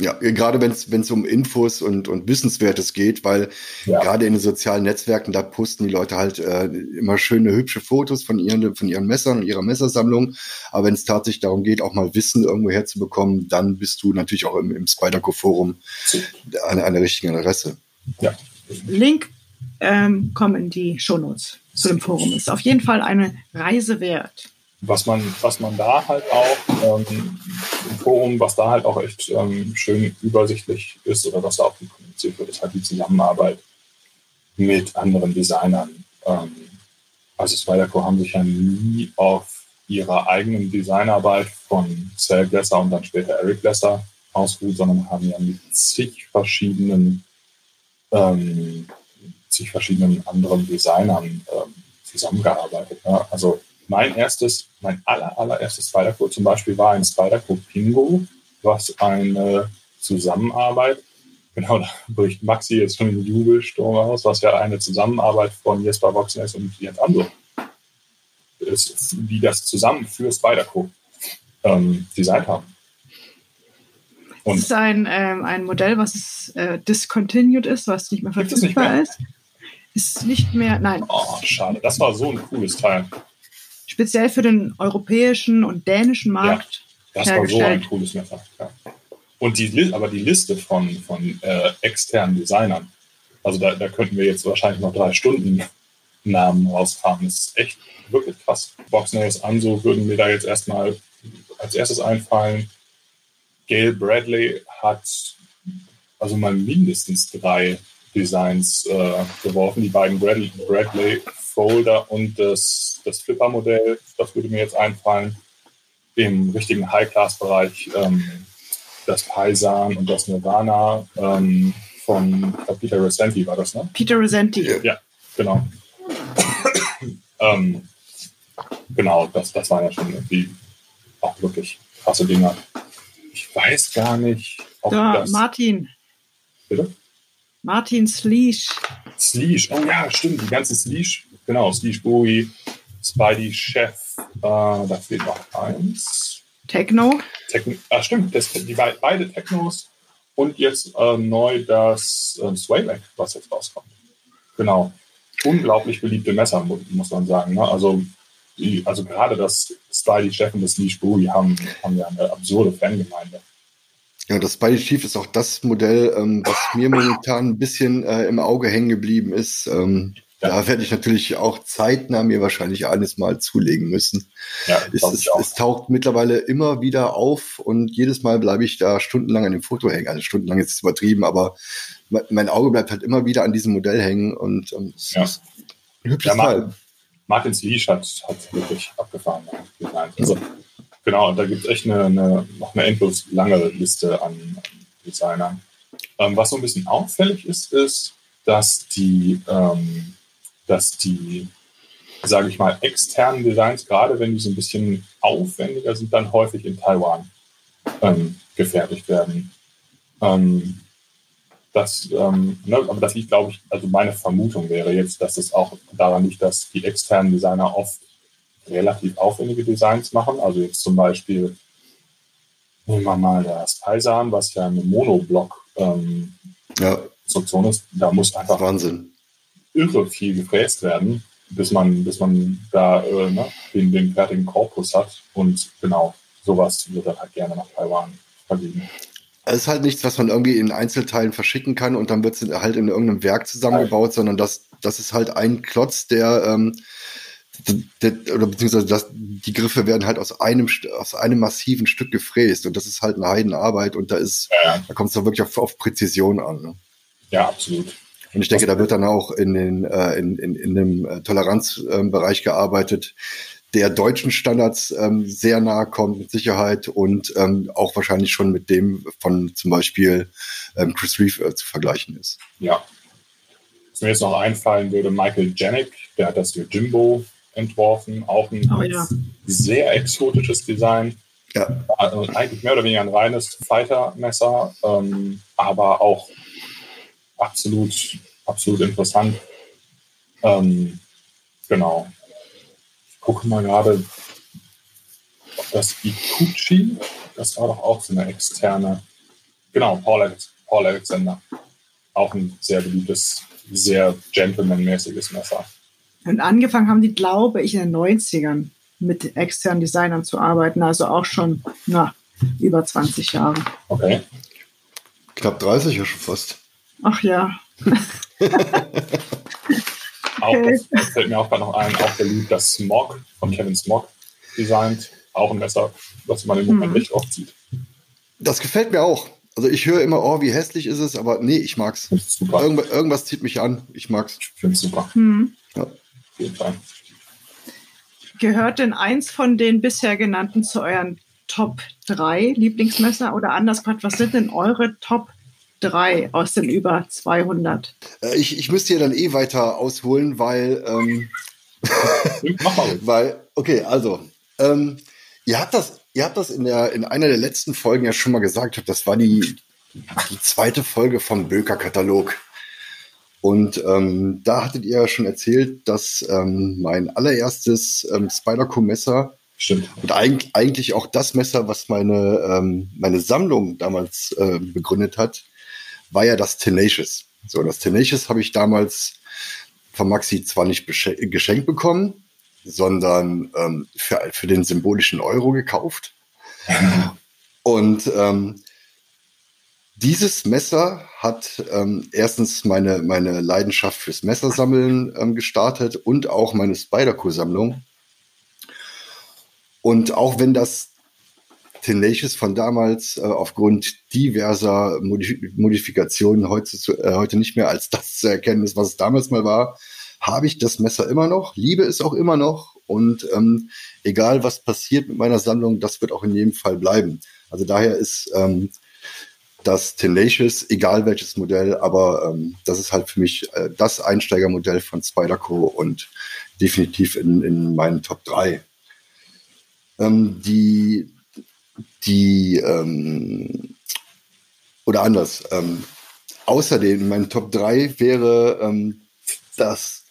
Speaker 3: Ja, gerade wenn es um Infos und, und Wissenswertes geht, weil ja. gerade in den sozialen Netzwerken, da posten die Leute halt äh, immer schöne, hübsche Fotos von ihren, von ihren Messern und ihrer Messersammlung. Aber wenn es tatsächlich darum geht, auch mal Wissen irgendwo herzubekommen, dann bist du natürlich auch im, im Spyderco-Forum eine, eine richtige Adresse.
Speaker 1: Ja. Link ähm, kommen in die Shownotes zu dem Forum. Ist auf jeden Fall eine Reise wert
Speaker 2: was man, was man da halt auch ähm, im Forum, was da halt auch echt ähm, schön übersichtlich ist oder was da auch kommuniziert wird, ist halt die Zusammenarbeit mit anderen Designern. Ähm, also Spyderco haben sich ja nie auf ihrer eigenen Designarbeit von Sal Glesser und dann später Eric Glesser ausgeruht, sondern haben ja mit zig verschiedenen, ähm, zig verschiedenen anderen Designern ähm, zusammengearbeitet. Ja? Also mein erstes, mein aller, allererstes Spider-Code zum Beispiel war ein Spider-Code Pingo, was eine Zusammenarbeit, genau, da bricht Maxi jetzt schon einen Jubelsturm aus, was ja eine Zusammenarbeit von Jesper Voxness und Jens Andro ist, die das zusammen für Spider-Code ähm, designt haben.
Speaker 1: Und das ist ein, ähm, ein Modell, was äh, discontinued ist, was nicht mehr verfügbar ist. Ist nicht mehr, nein.
Speaker 2: Oh, schade. Das war so ein cooles Teil
Speaker 1: speziell für den europäischen und dänischen Markt
Speaker 2: ja, das war so ein cooles Messer. Ja. Und die, aber die Liste von, von äh, externen Designern, also da, da könnten wir jetzt wahrscheinlich noch drei Stunden Namen rausfahren. Das ist echt wirklich krass. Boxnails Anso würden mir da jetzt erstmal als erstes einfallen. Gail Bradley hat also mal mindestens drei Designs äh, geworfen. Die beiden Bradley, Bradley Folder und das, das Flipper-Modell, das würde mir jetzt einfallen. Im richtigen High-Class-Bereich ähm, das Paisan und das Nirvana ähm, von Peter Resenti war das, ne?
Speaker 1: Peter Resenti.
Speaker 2: Ja, genau. ähm, genau, das, das waren ja schon irgendwie auch wirklich krasse Dinger. Ich weiß gar nicht,
Speaker 1: ob da, das... Martin.
Speaker 2: Bitte?
Speaker 1: Martin Sleesh.
Speaker 2: Sleesh, oh ja, stimmt, die ganze Sleesh Genau, Steve Bowie, Spidey Chef, äh, da fehlt noch eins.
Speaker 1: Techno.
Speaker 2: Techno ah, stimmt, das, die beide Technos und jetzt äh, neu das äh, Swayback, was jetzt rauskommt. Genau. Unglaublich beliebte Messer, muss man sagen. Ne? Also die, also gerade das Spidey Chef und das Lee Spooey haben, haben ja eine absurde Fangemeinde.
Speaker 3: Ja, das Spidey Chief ist auch das Modell, ähm, was mir momentan ein bisschen äh, im Auge hängen geblieben ist. Ähm, ja. Da werde ich natürlich auch zeitnah mir wahrscheinlich eines Mal zulegen müssen. Ja, es, es, es, taucht mittlerweile immer wieder auf und jedes Mal bleibe ich da stundenlang an dem Foto hängen. Also stundenlang ist es übertrieben, aber mein Auge bleibt halt immer wieder an diesem Modell hängen und ähm, es ja. ist
Speaker 2: ein hübsches ja, Martin, Martins Leash hat, hat wirklich abgefahren. Also, genau, da gibt es echt eine, eine, noch eine endlos lange Liste an, an Designern. Ähm, was so ein bisschen auffällig ist, ist, dass die ähm, dass die, sage ich mal, externen Designs, gerade wenn die so ein bisschen aufwendiger sind, dann häufig in Taiwan ähm, gefertigt werden. Ähm, das, ähm, ne, aber das liegt, glaube ich, also meine Vermutung wäre jetzt, dass es auch daran liegt, dass die externen Designer oft relativ aufwendige Designs machen. Also jetzt zum Beispiel, nehmen wir mal das Paisan, was ja eine Monoblock ähm, ja. Konstruktion ist. Da muss einfach
Speaker 3: Wahnsinn
Speaker 2: irre viel gefräst werden, bis man, bis man da äh, ne, den, den fertigen Korpus hat. Und genau, sowas wird dann halt gerne nach Taiwan vergeben.
Speaker 3: Es ist halt nichts, was man irgendwie in Einzelteilen verschicken kann und dann wird es halt in irgendeinem Werk zusammengebaut, sondern das, das ist halt ein Klotz, der, ähm, der oder beziehungsweise das, die Griffe werden halt aus einem aus einem massiven Stück gefräst und das ist halt eine Heidenarbeit und da ist, ja. da kommt es doch wirklich auf, auf Präzision an. Ne?
Speaker 2: Ja, absolut.
Speaker 3: Und ich denke, da wird dann auch in, den, äh, in, in, in dem äh, Toleranzbereich gearbeitet, der deutschen Standards ähm, sehr nahe kommt mit Sicherheit und ähm, auch wahrscheinlich schon mit dem von zum Beispiel ähm, Chris Reeve äh, zu vergleichen ist.
Speaker 2: Ja. Was mir jetzt noch einfallen würde, Michael Janik, der hat das für Jimbo entworfen, auch ein oh, ja. sehr exotisches Design. Ja. Also eigentlich mehr oder weniger ein reines Fighter-Messer, ähm, aber auch absolut, absolut interessant. Ähm, genau. Ich gucke mal gerade, ob das Ikuchi, das war doch auch so eine externe, genau, Paul, Alex, Paul Alexander. Auch ein sehr beliebtes, sehr gentlemanmäßiges Messer.
Speaker 1: Und angefangen haben die, glaube ich, in den 90ern mit externen Designern zu arbeiten, also auch schon na, über 20 Jahre.
Speaker 2: Okay.
Speaker 3: Knapp 30 ja schon fast.
Speaker 1: Ach ja.
Speaker 2: auch, das, das, fällt mir auch gerade noch ein, auch der Lied das Smog von Kevin Smog designt. Auch ein Messer, was man im Moment mhm. nicht oft sieht.
Speaker 3: Das gefällt mir auch. Also ich höre immer, oh, wie hässlich ist es, aber nee, ich mag's. Super. Irgendwas, irgendwas zieht mich an. Ich mag's.
Speaker 2: Ich finde es super. Mhm. Ja. Jeden Fall.
Speaker 1: Gehört denn eins von den bisher genannten zu euren Top 3 Lieblingsmesser? Oder anders gefragt, was sind denn eure Top drei aus den über 200.
Speaker 3: Äh, ich, ich müsste ja dann eh weiter ausholen, weil, ähm, Mach mal. weil, okay, also, ähm, ihr habt das, ihr habt das in der, in einer der letzten Folgen ja schon mal gesagt, das war die, die zweite Folge vom Böker-Katalog. Und ähm, da hattet ihr ja schon erzählt, dass ähm, mein allererstes ähm, Spider-Co-Messer
Speaker 2: Stimmt.
Speaker 3: Und eigentlich, eigentlich auch das Messer, was meine, ähm, meine Sammlung damals äh, begründet hat, war ja das Tenacious. So, das Tenacious habe ich damals von Maxi zwar nicht geschenkt bekommen, sondern ähm, für, für den symbolischen Euro gekauft. Und ähm, dieses Messer hat ähm, erstens meine, meine Leidenschaft fürs Messersammeln ähm, gestartet und auch meine Spyderco-Sammlung. Und auch wenn das Tenacious von damals äh, aufgrund diverser Modif Modifikationen heute, zu, äh, heute nicht mehr als das zu erkennen ist, was es damals mal war, habe ich das Messer immer noch, liebe es auch immer noch und ähm, egal was passiert mit meiner Sammlung, das wird auch in jedem Fall bleiben. Also daher ist ähm, das Tenacious, egal welches Modell, aber ähm, das ist halt für mich äh, das Einsteigermodell von Spyderco und definitiv in, in meinen Top 3. Ähm, die die ähm, oder anders. Ähm, außerdem, mein Top 3 wäre ähm, das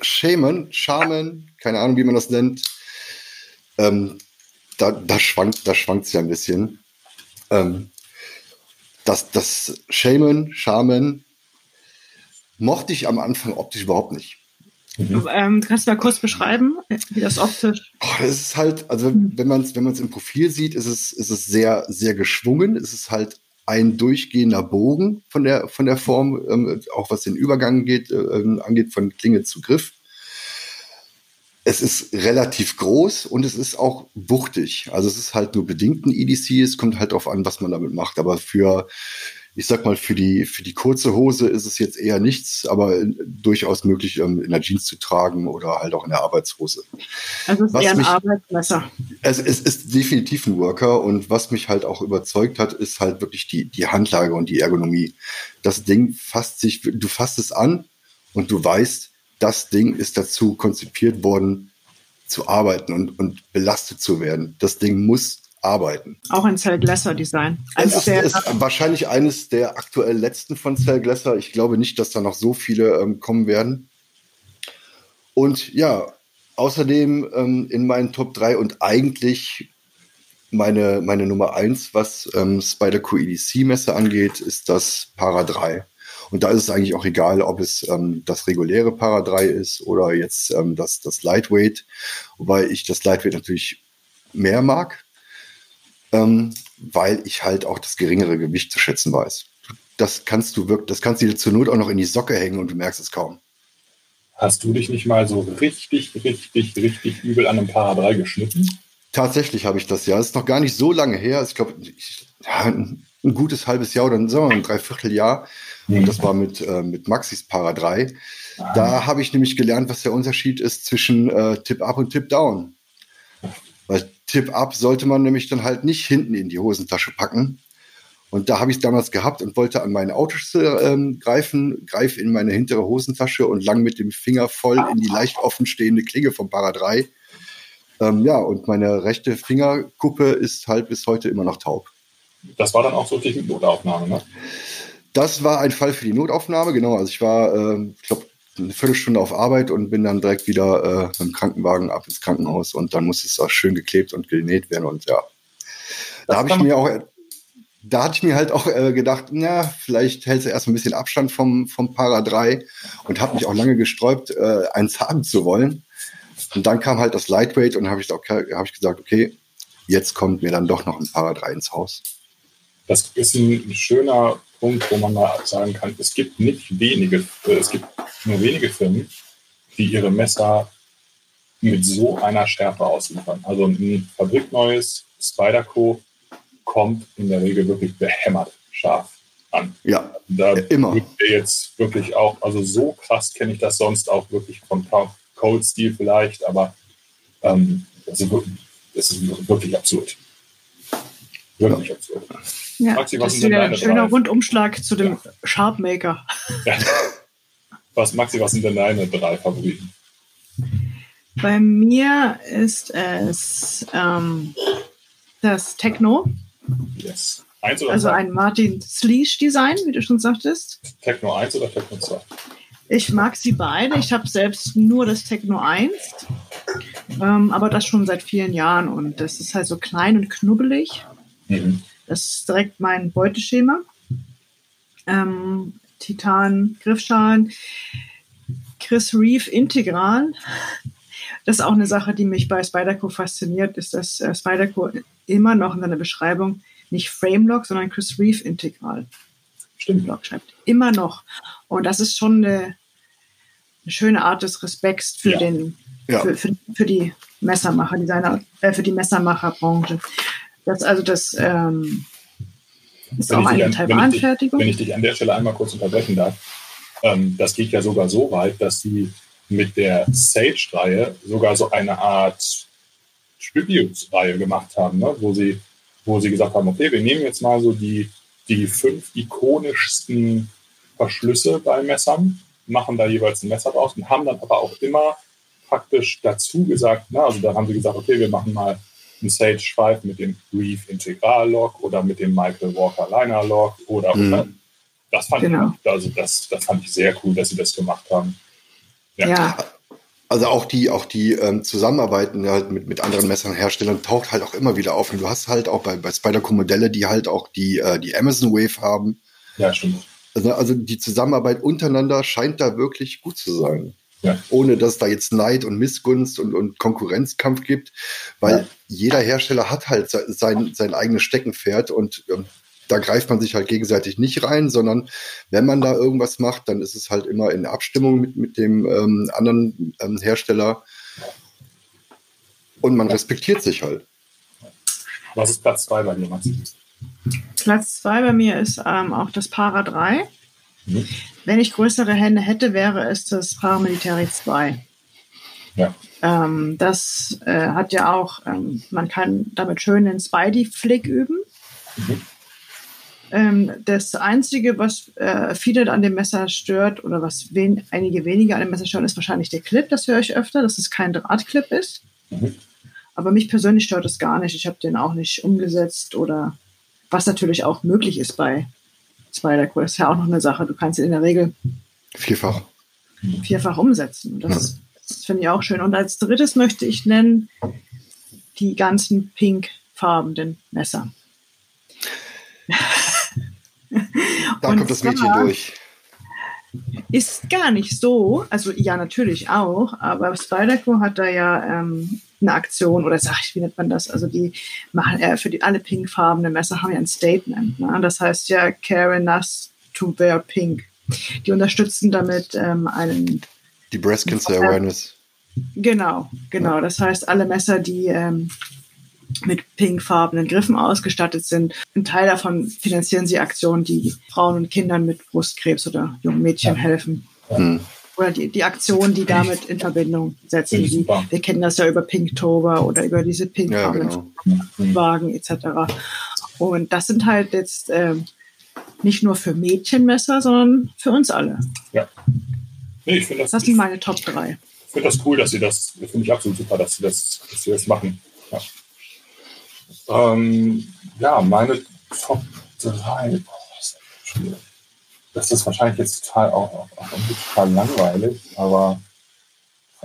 Speaker 3: Shaman, Shaman, keine Ahnung, wie man das nennt. Ähm, da, da schwankt, da schwankt es ja ein bisschen. Ähm, das, das Shaman, Shaman mochte ich am Anfang optisch überhaupt nicht.
Speaker 1: Mhm. Ähm, kannst du mal kurz beschreiben, wie das optisch?
Speaker 3: Oh, das ist halt, also wenn man es wenn man's im Profil sieht, ist es, ist es sehr, sehr geschwungen. Es ist halt ein durchgehender Bogen von der, von der Form, ähm, auch was den Übergang geht, äh, ähm, angeht, von Klinge zu Griff. Es ist relativ groß und es ist auch wuchtig. Also es ist halt nur bedingt ein EDC. Es kommt halt darauf an, was man damit macht. Aber für, ich sag mal, für die, für die kurze Hose ist es jetzt eher nichts, aber durchaus möglich, ähm, in der Jeans zu tragen oder halt auch in der Arbeitshose.
Speaker 1: Also es ist was eher ein mich, Arbeitsmesser.
Speaker 3: Es, es ist definitiv ein Worker und was mich halt auch überzeugt hat, ist halt wirklich die, die Handlage und die Ergonomie. Das Ding fasst sich, du fasst es an und du weißt, das Ding ist dazu konzipiert worden, zu arbeiten und, und belastet zu werden. Das Ding muss arbeiten.
Speaker 1: Auch ein Cell Glasser Design.
Speaker 3: Also es ist, ist wahrscheinlich eines der aktuell letzten von Cell Glasser. Ich glaube nicht, dass da noch so viele ähm, kommen werden. Und ja, außerdem ähm, in meinen Top 3 und eigentlich meine, meine Nummer 1, was ähm, Spyderco EDC Messe angeht, ist das Para 3. Und da ist es eigentlich auch egal, ob es ähm, das reguläre Para 3 ist oder jetzt ähm, das, das Lightweight, wobei ich das Lightweight natürlich mehr mag, ähm, weil ich halt auch das geringere Gewicht zu schätzen weiß. Das kannst du wirklich, das kannst du dir zur Not auch noch in die Socke hängen und du merkst es kaum.
Speaker 2: Hast du dich nicht mal so richtig, richtig, richtig übel an einem Para 3 geschnitten?
Speaker 3: Tatsächlich habe ich das ja. Das ist noch gar nicht so lange her. Ich glaube, ja, ein, ein, gutes halbes Jahr oder sagen wir mal ein Dreivierteljahr. Und das war mit, äh, mit Maxis Para 3. Da habe ich nämlich gelernt, was der Unterschied ist zwischen äh, Tip Up und Tip Down. Weil Tip Up sollte man nämlich dann halt nicht hinten in die Hosentasche packen. Und da habe ich es damals gehabt und wollte an meinen Autoschlüssel ähm, greifen, greife in meine hintere Hosentasche und lang mit dem Finger voll in die leicht offen stehende Klinge vom Para 3. Ähm, ja, und meine rechte Fingerkuppe ist halt bis heute immer noch taub.
Speaker 2: Das war dann auch so die Notaufnahme, ne?
Speaker 3: Das war ein Fall für die Notaufnahme, genau. Also ich war, äh, ich glaube, eine Viertelstunde auf Arbeit und bin dann direkt wieder äh, mit dem Krankenwagen ab ins Krankenhaus und dann musste es auch schön geklebt und genäht werden und ja. Da habe ich mir auch, da hatte ich mir halt auch äh, gedacht, na, vielleicht hältst du erst ein bisschen Abstand vom, vom Para 3 und habe mich auch lange gesträubt, äh, eins haben zu wollen. Und dann kam halt das Lightweight und habe ich, hab ich gesagt, okay, jetzt kommt mir dann doch noch ein Para 3 ins Haus.
Speaker 2: Das ist ein schöner Punkt, wo man mal sagen kann, es gibt nicht wenige, äh, es gibt nur wenige Firmen, die ihre Messer mit so einer Schärfe ausliefern. Also ein fabrikneues Spyderco kommt in der Regel wirklich behämmert scharf an.
Speaker 3: Ja,
Speaker 2: da immer. Jetzt wirklich auch, also so krass kenne ich das sonst auch wirklich vom Cold Steel vielleicht, aber ähm, das, ist wirklich, das ist wirklich absurd. Ja.
Speaker 1: Ja, Maxi, was das ist ein schöner drei? Rundumschlag zu dem ja. Sharpmaker. Ja.
Speaker 2: Was, Maxi, was sind denn deine drei Favoriten?
Speaker 1: Bei mir ist es ähm, das Techno.
Speaker 2: Yes.
Speaker 1: Eins oder also zwei? ein Martin Sleesh Design, wie du schon sagtest.
Speaker 2: Techno 1 oder Techno 2?
Speaker 1: Ich mag sie beide. Ich habe selbst nur das Techno 1, ähm, aber das schon seit vielen Jahren. Und das ist halt so klein und knubbelig. Mhm. Das ist direkt mein Beuteschema. Ähm, Titan Griffschalen. Chris Reeve Integral. Das ist auch eine Sache, die mich bei Spyderco fasziniert, ist, dass äh, Spyderco immer noch in seiner Beschreibung nicht Framelock, sondern Chris Reeve Integral. Stimmt, Lock schreibt. Immer noch. Und das ist schon eine, eine schöne Art des Respekts für ja. den, ja. Für, für, für, die Messermacher, Designer, äh, für die Messermacherbranche. Das also das ähm, ist wenn auch eine Taiwan-Fertigung.
Speaker 2: Wenn ich dich an der Stelle einmal kurz unterbrechen darf, ähm, das geht ja sogar so weit, dass sie mit der Sage-Reihe sogar so eine Art Tribute-Reihe gemacht haben, ne? wo, sie, wo sie gesagt haben, okay, wir nehmen jetzt mal so die, die fünf ikonischsten Verschlüsse bei Messern, machen da jeweils ein Messer draus und haben dann aber auch immer praktisch dazu gesagt, na, also da haben sie gesagt, okay, wir machen mal ein Sage 5 mit dem Reef Integral Lock oder mit dem Michael Walker Liner Lock oder, mhm. oder. Das fand, genau. ich, also das, das fand ich sehr cool, dass sie das gemacht haben.
Speaker 3: Ja. ja. Also auch die, auch die ähm, Zusammenarbeiten halt mit, mit anderen Messernherstellern taucht halt auch immer wieder auf. Und du hast halt auch bei, bei Spyderco Modelle, die halt auch die, äh, die Amazon Wave haben.
Speaker 2: Ja, stimmt.
Speaker 3: Also, also die Zusammenarbeit untereinander scheint da wirklich gut zu sein. Ja. Ohne dass es da jetzt Neid und Missgunst und, und Konkurrenzkampf gibt, weil ja. jeder Hersteller hat halt sein, sein eigenes Steckenpferd und ähm, da greift man sich halt gegenseitig nicht rein, sondern wenn man da irgendwas macht, dann ist es halt immer in Abstimmung mit, mit dem ähm, anderen ähm, Hersteller und man respektiert sich halt.
Speaker 2: Was ist Platz 2 bei dir, Max?
Speaker 1: Platz 2 bei mir ist ähm, auch das Para 3. Mhm. Wenn ich größere Hände hätte, wäre es das Paramilitary 2. Ja. Ähm, das äh, hat ja auch, ähm, man kann damit schön den Spidey-Flick üben. Mhm. Ähm, das Einzige, was äh, viele an dem Messer stört oder was wen, einige weniger an dem Messer stören, ist wahrscheinlich der Clip. Das höre ich öfter, dass es kein Drahtclip ist. Mhm. Aber mich persönlich stört es gar nicht. Ich habe den auch nicht umgesetzt oder was natürlich auch möglich ist bei Spider-Co. Das ist ja auch noch eine Sache. Du kannst ihn in der Regel
Speaker 3: vierfach,
Speaker 1: vierfach umsetzen. Das, das finde ich auch schön. Und als drittes möchte ich nennen die ganzen pinkfarbenen Messer.
Speaker 3: Da kommt das Mädchen durch.
Speaker 1: Ist gar nicht so, also ja, natürlich auch, aber Spyderco hat da ja ähm, eine Aktion oder sag ich, wie nennt man das? Also die machen ja für die alle pinkfarbene Messer haben ja ein Statement. Ne? Das heißt ja Care enough to wear pink. Die unterstützen damit ähm, einen
Speaker 3: die Breast Cancer Awareness.
Speaker 1: Genau, genau. Das heißt, alle Messer, die ähm, mit pinkfarbenen Griffen ausgestattet sind. Ein Teil davon finanzieren sie Aktionen, die Frauen und Kindern mit Brustkrebs oder jungen Mädchen ja. helfen. Mhm. Oder die, die Aktionen, die damit in Verbindung setzen. Die, wir kennen das ja über Pinktober oder über diese pinkfarbenen ja, genau. Wagen etc. Und das sind halt jetzt äh, nicht nur für Mädchenmesser, sondern für uns alle.
Speaker 2: Ja. Nee, ich das,
Speaker 1: das sind meine Top 3.
Speaker 2: Ich finde das cool, dass sie das, finde ich absolut super, dass sie das, dass sie das machen. Ja. Ähm, ja, meine Top 3. Oh, das ist wahrscheinlich jetzt total auch, auch, auch total langweilig, aber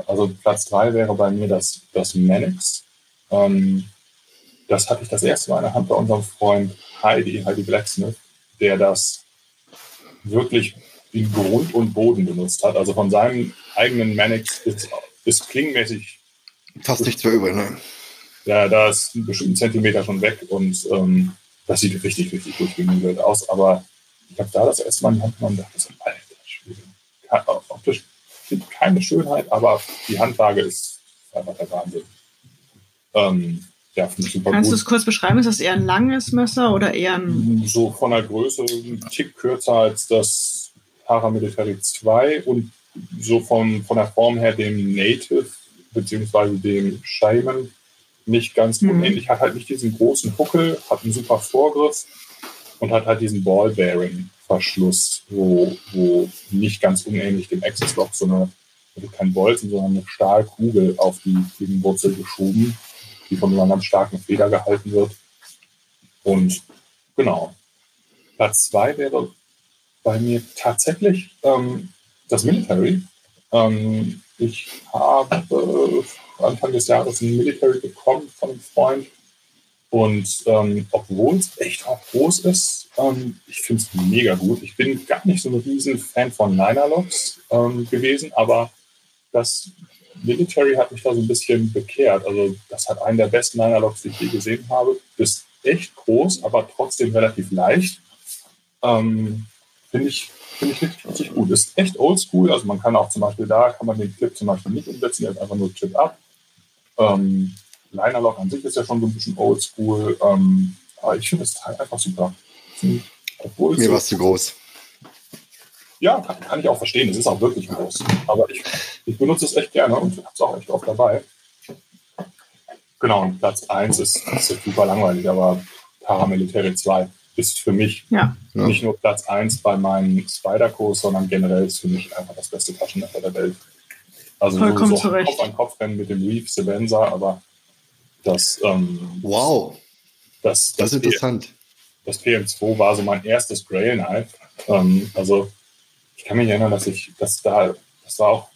Speaker 2: also Platz 3 wäre bei mir das, das Manix. Ähm, das hatte ich das erste Mal in der Hand bei unserem Freund Heidi, Heidi Blacksmith, der das wirklich in Grund und Boden benutzt hat. Also von seinem eigenen Manix bis, bis klingmäßig.
Speaker 3: Fast nichts mehr über, ne?
Speaker 2: Ja, da ist ein bestimmten Zentimeter schon weg und ähm, das sieht richtig, richtig durchgemügelt aus. Aber ich habe da das erste Mal in die Hand genommen und dachte so, alter Schwede. Optisch keine Schönheit, aber die Handlage ist einfach der Wahnsinn. Ähm, ja,
Speaker 1: Kannst du es kurz beschreiben? Ist das eher ein langes Messer oder eher ein.
Speaker 2: So von der Größe ein Tick kürzer als das Paramilitary 2 und so von, von der Form her dem Native beziehungsweise dem Shaman nicht ganz mhm. unähnlich, hat halt nicht diesen großen Huckel, hat einen super Vorgriff und hat halt diesen Ballbearing-Verschluss, wo, wo nicht ganz unähnlich dem Access Lock so eine, also kein Bolzen, sondern eine Stahlkugel auf die Fliegenwurzel geschoben, die von einer ganz starken Feder gehalten wird. Und genau. Platz zwei wäre bei mir tatsächlich ähm, das Military. Ähm, ich habe Anfang des Jahres ein Military bekommen von einem Freund. Und ähm, obwohl es echt auch groß ist, ähm, ich finde es mega gut. Ich bin gar nicht so ein riesen Fan von Linerlocks ähm, gewesen, aber das Military hat mich da so ein bisschen bekehrt. Also das hat einen der besten Linerlocks, die ich je gesehen habe. Ist echt groß, aber trotzdem relativ leicht. Ähm, finde ich finde ich richtig, richtig gut. Ist echt oldschool. Also man kann auch zum Beispiel da, kann man den Clip zum Beispiel nicht umsetzen, der ist einfach nur Chip ab. Ähm, Linerlock an sich ist ja schon so ein bisschen oldschool. Ähm, aber ich finde das Teil einfach super.
Speaker 3: Obwohl Mir war es zu groß.
Speaker 2: Ja, kann, kann, ich auch verstehen. Es ist auch wirklich groß. Aber ich, ich benutze es echt gerne und habe es auch echt oft dabei. Genau, und Platz 1 ist, ist super langweilig, aber Paramilitary 2 ist für mich ja. nicht nur Platz 1 bei meinen Spider-Kurs, sondern generell ist für mich einfach das beste Taschenmesser der Welt. Also Vollkommen so, so Kopf an Kopf rennen mit dem Reef Sevenza, aber das ähm,
Speaker 3: Wow.
Speaker 2: Das,
Speaker 3: das, das ist interessant.
Speaker 2: Das PM2 war so mein erstes Grail Knife. Ähm, also ich kann mich erinnern, dass ich, dass da, das war auch,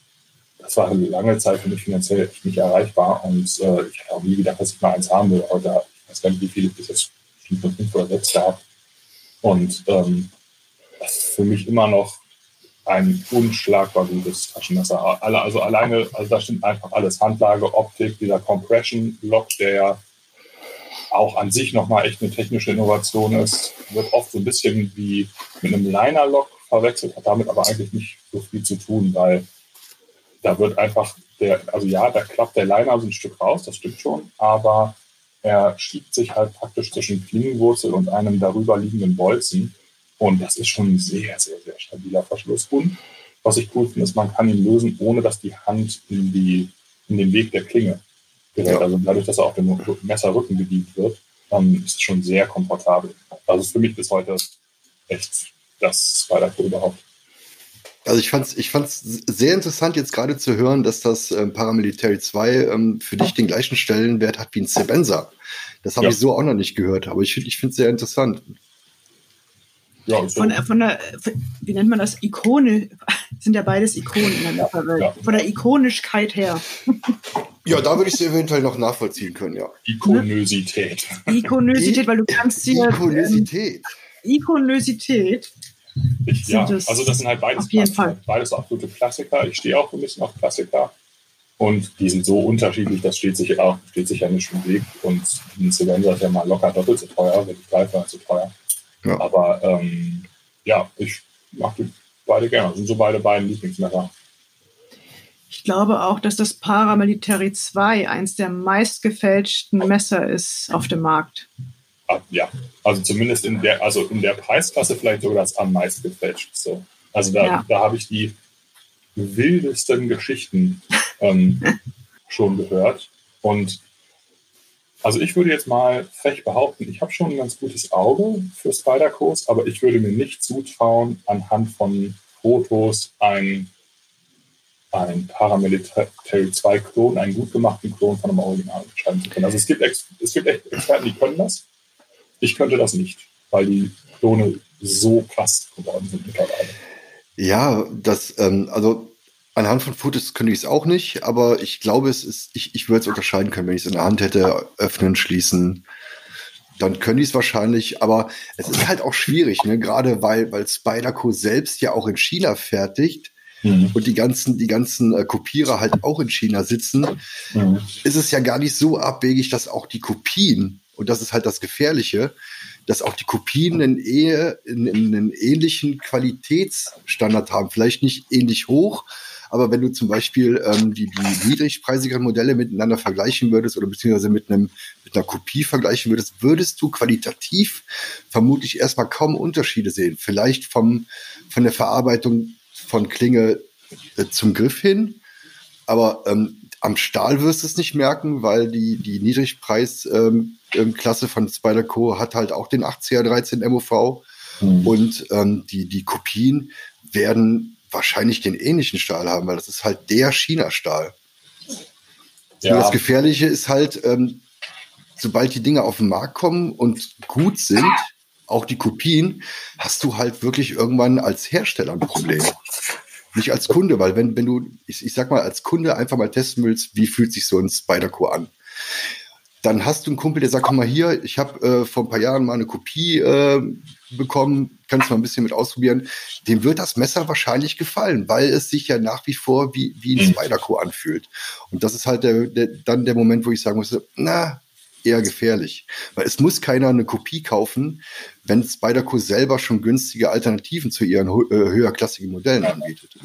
Speaker 2: das war eine lange Zeit für mich finanziell nicht erreichbar und äh, ich hatte auch nie gedacht, dass ich mal eins haben will. Aber da, ich weiß gar nicht, wie viele ich bis jetzt fünf oder sechs gab. Und ähm, das ist für mich immer noch ein unschlagbar gutes Taschenmesser. Also alleine, also da stimmt einfach alles. Handlage, Optik, dieser Compression-Lock, der ja auch an sich nochmal echt eine technische Innovation ist, wird oft so ein bisschen wie mit einem Liner-Lock verwechselt, hat damit aber eigentlich nicht so viel zu tun, weil da wird einfach der, also ja, da klappt der Liner so ein Stück raus, das stimmt schon, aber er schiebt sich halt praktisch zwischen Klingenwurzel und einem darüber liegenden Bolzen. Und das ist schon ein sehr, sehr, sehr stabiler Verschluss. Und was ich cool finde, ist, man kann ihn lösen, ohne dass die Hand in, die, in den Weg der Klinge gerät. Ja. Also dadurch, dass er auf dem Messerrücken bedient wird, ist es schon sehr komfortabel. Also ist für mich bis heute echt das Spider-Core überhaupt.
Speaker 3: Also ich fand es ich fand's sehr interessant, jetzt gerade zu hören, dass das ähm, Paramilitary 2 ähm, für dich den gleichen Stellenwert hat wie ein Sebenza. Das habe ja. ich so auch noch nicht gehört, aber ich finde ich es sehr interessant.
Speaker 1: Ja, so. von, von der, wie nennt man das, Ikone, sind ja beides Ikonen in der ja, ja. Von der Ikonischkeit her.
Speaker 3: Ja, da würde ich sie eventuell noch nachvollziehen können, ja.
Speaker 2: Ikonösität.
Speaker 1: Ikonösität, weil du kannst sie.
Speaker 3: Ikonösität.
Speaker 1: Ähm, Ikonösität.
Speaker 2: Ich, ja, also das sind halt beides,
Speaker 1: auf jeden Fall.
Speaker 2: beides absolute Klassiker. Ich stehe auch ein bisschen auf Klassiker. Und die sind so unterschiedlich, das steht sich, auch, steht sich ja nicht im Weg. Und ein Cylinder ist ja mal locker doppelt so teuer, wenn die Greifer so teuer. Ja. Aber ähm, ja, ich mache die beide gerne. Das sind so beide beiden Lieblingsmesser.
Speaker 1: Ich glaube auch, dass das Paramilitary 2 eins der meistgefälschten Messer ist auf dem Markt.
Speaker 2: Ah, ja, also zumindest in der, also in der Preisklasse vielleicht sogar das am meisten gefälschteste. Also da, ja. da habe ich die wildesten Geschichten ähm, schon gehört. Und also ich würde jetzt mal frech behaupten, ich habe schon ein ganz gutes Auge für Spider-Codes, aber ich würde mir nicht zutrauen, anhand von Fotos ein, ein Paramilitary 2 Klon, einen gut gemachten Klon von einem Original beschreiben zu können. Also es gibt, es gibt echt Experten, die können das. Ich könnte das nicht, weil die Klone so krass geworden sind mittlerweile.
Speaker 3: Ja, das, ähm, also anhand von Fotos könnte ich es auch nicht, aber ich glaube, es ist, ich, ich würde es unterscheiden können, wenn ich es in der Hand hätte, öffnen, schließen. Dann könnte ich es wahrscheinlich, aber es ist halt auch schwierig, ne? gerade weil, weil Spyderco selbst ja auch in China fertigt mhm. und die ganzen, die ganzen äh, Kopierer halt auch in China sitzen, mhm. ist es ja gar nicht so abwegig, dass auch die Kopien und das ist halt das Gefährliche, dass auch die Kopien einen, ehe, einen ähnlichen Qualitätsstandard haben. Vielleicht nicht ähnlich hoch, aber wenn du zum Beispiel ähm, die, die niedrigpreisigeren Modelle miteinander vergleichen würdest oder beziehungsweise mit einem mit einer Kopie vergleichen würdest, würdest du qualitativ vermutlich erstmal kaum Unterschiede sehen. Vielleicht vom von der Verarbeitung von Klinge äh, zum Griff hin, aber ähm, am Stahl wirst du es nicht merken, weil die, die Niedrigpreisklasse ähm, ähm, von Spyderco hat halt auch den 80er 13 MOV. Mhm. Und ähm, die, die Kopien werden wahrscheinlich den ähnlichen Stahl haben, weil das ist halt der China-Stahl. Ja. das Gefährliche ist halt, ähm, sobald die Dinge auf den Markt kommen und gut sind, auch die Kopien, hast du halt wirklich irgendwann als Hersteller ein Problem nicht als Kunde, weil wenn, wenn du, ich, ich sag mal, als Kunde einfach mal testen willst, wie fühlt sich so ein Spider-Core an? Dann hast du einen Kumpel, der sagt, komm mal hier, ich habe äh, vor ein paar Jahren mal eine Kopie äh, bekommen, kannst du mal ein bisschen mit ausprobieren. Dem wird das Messer wahrscheinlich gefallen, weil es sich ja nach wie vor wie, wie ein mhm. Spider-Core anfühlt. Und das ist halt der, der, dann der Moment, wo ich sagen musste, na, eher gefährlich. Weil es muss keiner eine Kopie kaufen, wenn Spyderco selber schon günstige Alternativen zu ihren äh, höherklassigen Modellen anbietet.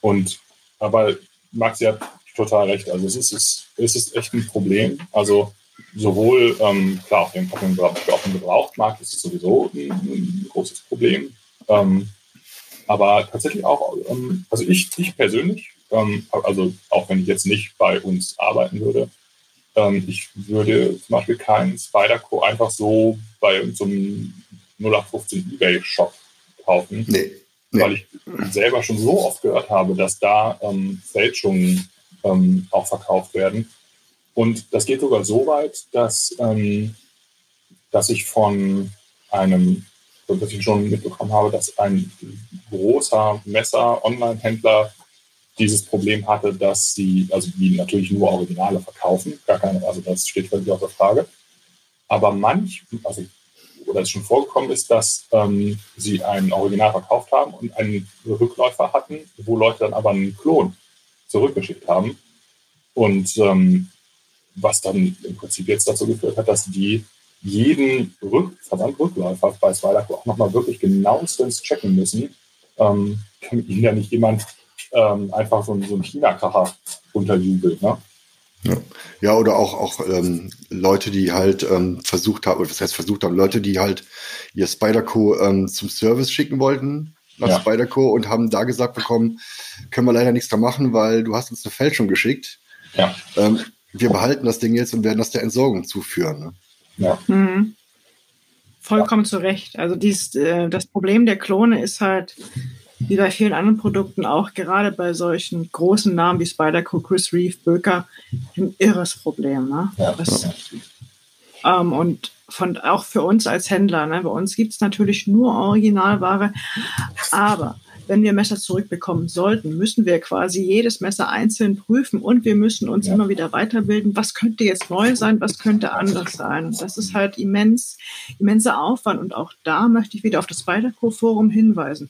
Speaker 2: Und aber Max hat total recht. Also es ist, es, es ist echt ein Problem. Also sowohl, ähm, klar, auf dem, auf, dem, auf dem Gebrauchtmarkt ist es sowieso ein, ein großes Problem. Ähm, aber tatsächlich auch, ähm, also ich, ich persönlich, ähm, also auch wenn ich jetzt nicht bei uns arbeiten würde, ähm, ich würde zum Beispiel keinen Spider-Co einfach so bei so einem 0815 Ebay-Shop kaufen. Nee, nee. Weil ich selber schon so oft gehört habe, dass da ähm, Fälschungen ähm, auch verkauft werden. Und das geht sogar so weit, dass, ähm, dass ich von einem, dass ich schon mitbekommen habe, dass ein großer Messer-Online-Händler dieses Problem hatte, dass sie, also die natürlich nur Originale verkaufen, gar keine, also das steht völlig außer Frage. Aber manch, also oder es schon vorgekommen ist, dass ähm, sie ein Original verkauft haben und einen Rückläufer hatten, wo Leute dann aber einen Klon zurückgeschickt haben. Und ähm, was dann im Prinzip jetzt dazu geführt hat, dass die jeden Rück Versandrückläufer bei Swilaco auch nochmal wirklich genauestens checken müssen, ähm, damit ihnen ja nicht jemand ähm, einfach so, so einen China-Kracher unterjubelt. Ne?
Speaker 3: Ja. ja, oder auch, auch ähm, Leute, die halt ähm, versucht haben, oder was heißt versucht haben, Leute, die halt ihr Spyderco ähm, zum Service schicken wollten nach ja. Spyderco und haben da gesagt bekommen, können wir leider nichts da machen, weil du hast uns eine Fälschung geschickt. Ja. Ähm, wir behalten das Ding jetzt und werden das der Entsorgung zuführen. Ne?
Speaker 1: Ja. Mhm. Vollkommen ja. zu Recht. Also dies, äh, das Problem der Klone ist halt, wie bei vielen anderen Produkten auch, gerade bei solchen großen Namen wie Spyderco, Chris Reeve, Böker, ein irres Problem. Ne? Ja, das, ähm, und von, auch für uns als Händler, ne? bei uns gibt es natürlich nur Originalware, aber wenn wir Messer zurückbekommen sollten, müssen wir quasi jedes Messer einzeln prüfen und wir müssen uns ja. immer wieder weiterbilden. Was könnte jetzt neu sein? Was könnte anders sein? Das ist halt immens, immenser Aufwand und auch da möchte ich wieder auf das Spyderco Forum hinweisen.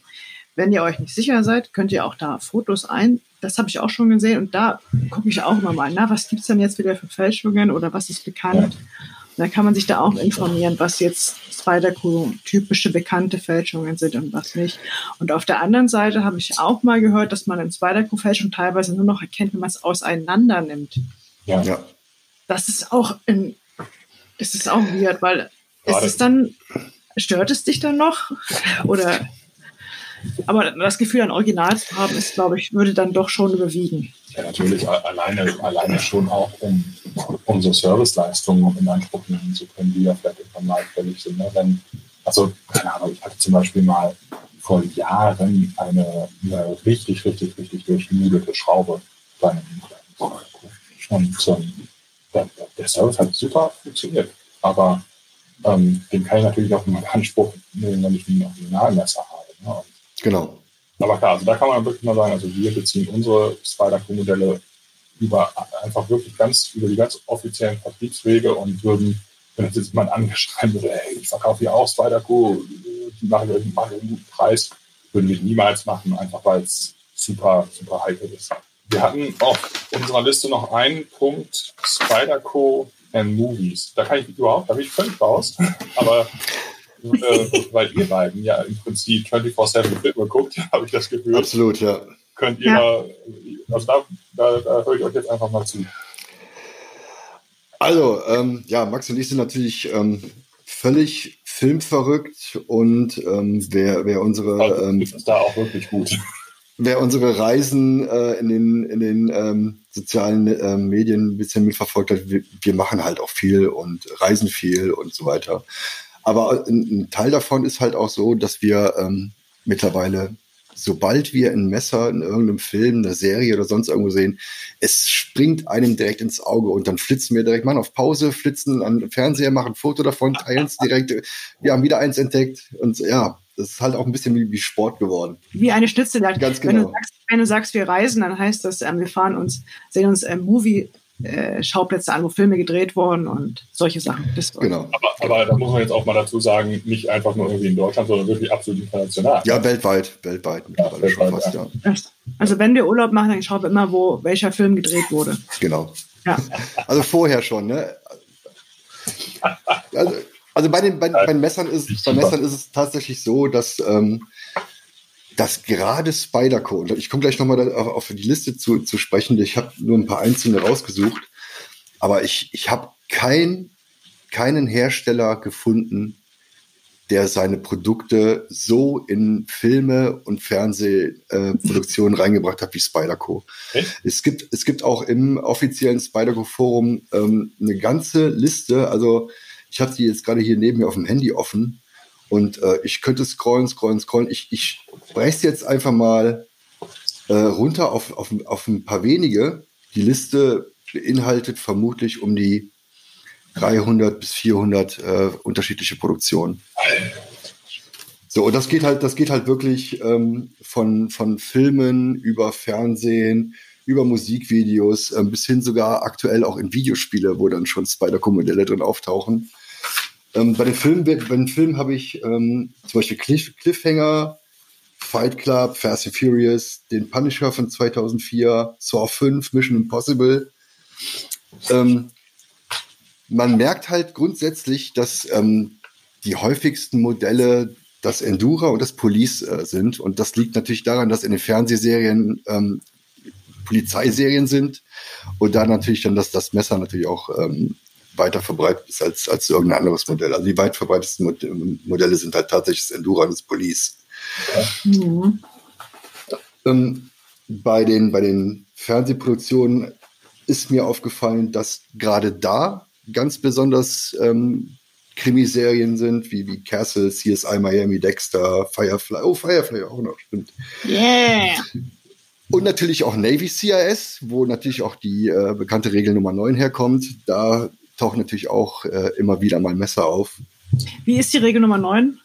Speaker 1: Wenn ihr euch nicht sicher seid, könnt ihr auch da Fotos ein. Das habe ich auch schon gesehen und da gucke ich auch immer mal, na, was gibt's denn jetzt wieder für Fälschungen oder was ist bekannt? Ja. Da kann man sich da auch informieren, was jetzt Spider-Crew typische bekannte Fälschungen sind und was nicht. Und auf der anderen Seite habe ich auch mal gehört, dass man in Spider-Crew-Fälschung teilweise nur noch erkennt, wenn man es auseinander nimmt. Ja. ja. Das ist auch ein, das ist auch weird, weil ist es dann, stört es dich dann noch? Oder aber das Gefühl, ein Original zu haben, ist, glaube ich, würde dann doch schon überwiegen.
Speaker 2: Ja, natürlich alleine, alleine schon auch, um unsere Serviceleistungen in Anspruch nehmen zu können, die ja vielleicht irgendwann mal fällig sind. Ne? Wenn, also, keine Ahnung, ich hatte zum Beispiel mal vor Jahren eine, eine richtig, richtig, richtig durchgenudelte Schraube bei einem und ähm, der, der, Service hat super funktioniert. Aber ähm, den kann ich natürlich auch in Anspruch nehmen, wenn ich ein Originalmesser habe. Ne?
Speaker 3: Genau.
Speaker 2: Aber klar, also da kann man wirklich mal sagen, also wir beziehen unsere Spider-Co-Modelle über einfach wirklich ganz, über die ganz offiziellen Vertriebswege und würden, wenn jetzt jemand angeschrieben würde, hey, ich verkaufe hier auch Spider-Co, die machen, einen guten Preis, würden wir niemals machen, einfach weil es super, super heikel ist. Wir hatten auf unserer Liste noch einen Punkt, Spider-Co and Movies. Da kann ich überhaupt, da bin ich völlig raus, aber äh, weil ihr beiden ja im Prinzip 24-7 Filme guckt, habe ich das Gefühl.
Speaker 3: Absolut, ja.
Speaker 2: Könnt ihr ja. mal, also da, da, da höre ich euch jetzt einfach mal zu.
Speaker 3: Also, ähm, ja, Max und ich sind natürlich ähm, völlig filmverrückt und ähm, wer, wer unsere.
Speaker 2: Ähm, ist da auch wirklich gut.
Speaker 3: Wer unsere Reisen äh, in den, in den ähm, sozialen äh, Medien ein bisschen mitverfolgt hat, wir, wir machen halt auch viel und reisen viel und so weiter. Aber ein, ein Teil davon ist halt auch so, dass wir ähm, mittlerweile, sobald wir ein Messer in irgendeinem Film, einer Serie oder sonst irgendwo sehen, es springt einem direkt ins Auge und dann flitzen wir direkt mal auf Pause, flitzen an den Fernseher, machen ein Foto davon, teilen es direkt. Wir haben wieder eins entdeckt und ja, das ist halt auch ein bisschen wie, wie Sport geworden.
Speaker 1: Wie eine Schnitzeljagd. Ganz genau. Wenn du, sagst, wenn du sagst, wir reisen, dann heißt das, ähm, wir fahren uns, sehen uns ähm, Movie äh, Schauplätze an, wo Filme gedreht wurden und solche Sachen.
Speaker 2: Das genau. Aber, aber da muss man jetzt auch mal dazu sagen, nicht einfach nur irgendwie in Deutschland, sondern wirklich absolut international.
Speaker 3: Ja, weltweit, weltweit. Ja, weltweit
Speaker 1: fast, ja. Also wenn wir Urlaub machen, dann schauen wir immer, wo welcher Film gedreht wurde.
Speaker 3: Genau. Ja. Also vorher schon, ne? Also, also bei den, bei, bei Messern ist, bei Messern ist es tatsächlich so, dass ähm, dass gerade Spyderco, ich komme gleich nochmal auf die Liste zu, zu sprechen, ich habe nur ein paar einzelne rausgesucht, aber ich, ich habe kein, keinen Hersteller gefunden, der seine Produkte so in Filme und Fernsehproduktionen äh, reingebracht hat wie Spyderco. Es gibt, es gibt auch im offiziellen Spyderco-Forum ähm, eine ganze Liste, also ich habe sie jetzt gerade hier neben mir auf dem Handy offen, und äh, ich könnte scrollen, scrollen, scrollen. Ich, ich breche jetzt einfach mal äh, runter auf, auf, auf ein paar wenige. Die Liste beinhaltet vermutlich um die 300 bis 400 äh, unterschiedliche Produktionen. So, und das geht halt, das geht halt wirklich ähm, von, von Filmen über Fernsehen, über Musikvideos, äh, bis hin sogar aktuell auch in Videospiele, wo dann schon Spider-Co-Modelle drin auftauchen. Ähm, bei den Filmen, bei habe ich ähm, zum Beispiel Cliff, Cliffhanger, Fight Club, Fast and Furious, den Punisher von 2004, Saw 5, Mission Impossible. Ähm, man merkt halt grundsätzlich, dass ähm, die häufigsten Modelle das Endura und das Police äh, sind. Und das liegt natürlich daran, dass in den Fernsehserien ähm, Polizeiserien sind und da natürlich dann das, das Messer natürlich auch ähm, weiter verbreitet ist als, als irgendein anderes Modell. Also die weit verbreitetsten Modelle sind halt tatsächlich das Endura und das Police. Mhm. Ähm, bei, den, bei den Fernsehproduktionen ist mir aufgefallen, dass gerade da ganz besonders ähm, Krimiserien sind, wie, wie Castle, CSI Miami, Dexter, Firefly. Oh, Firefly auch noch, stimmt. Yeah! Und natürlich auch Navy CIS, wo natürlich auch die äh, bekannte Regel Nummer 9 herkommt. Da taucht natürlich auch äh, immer wieder mal Messer auf.
Speaker 1: Wie ist die Regel Nummer 9?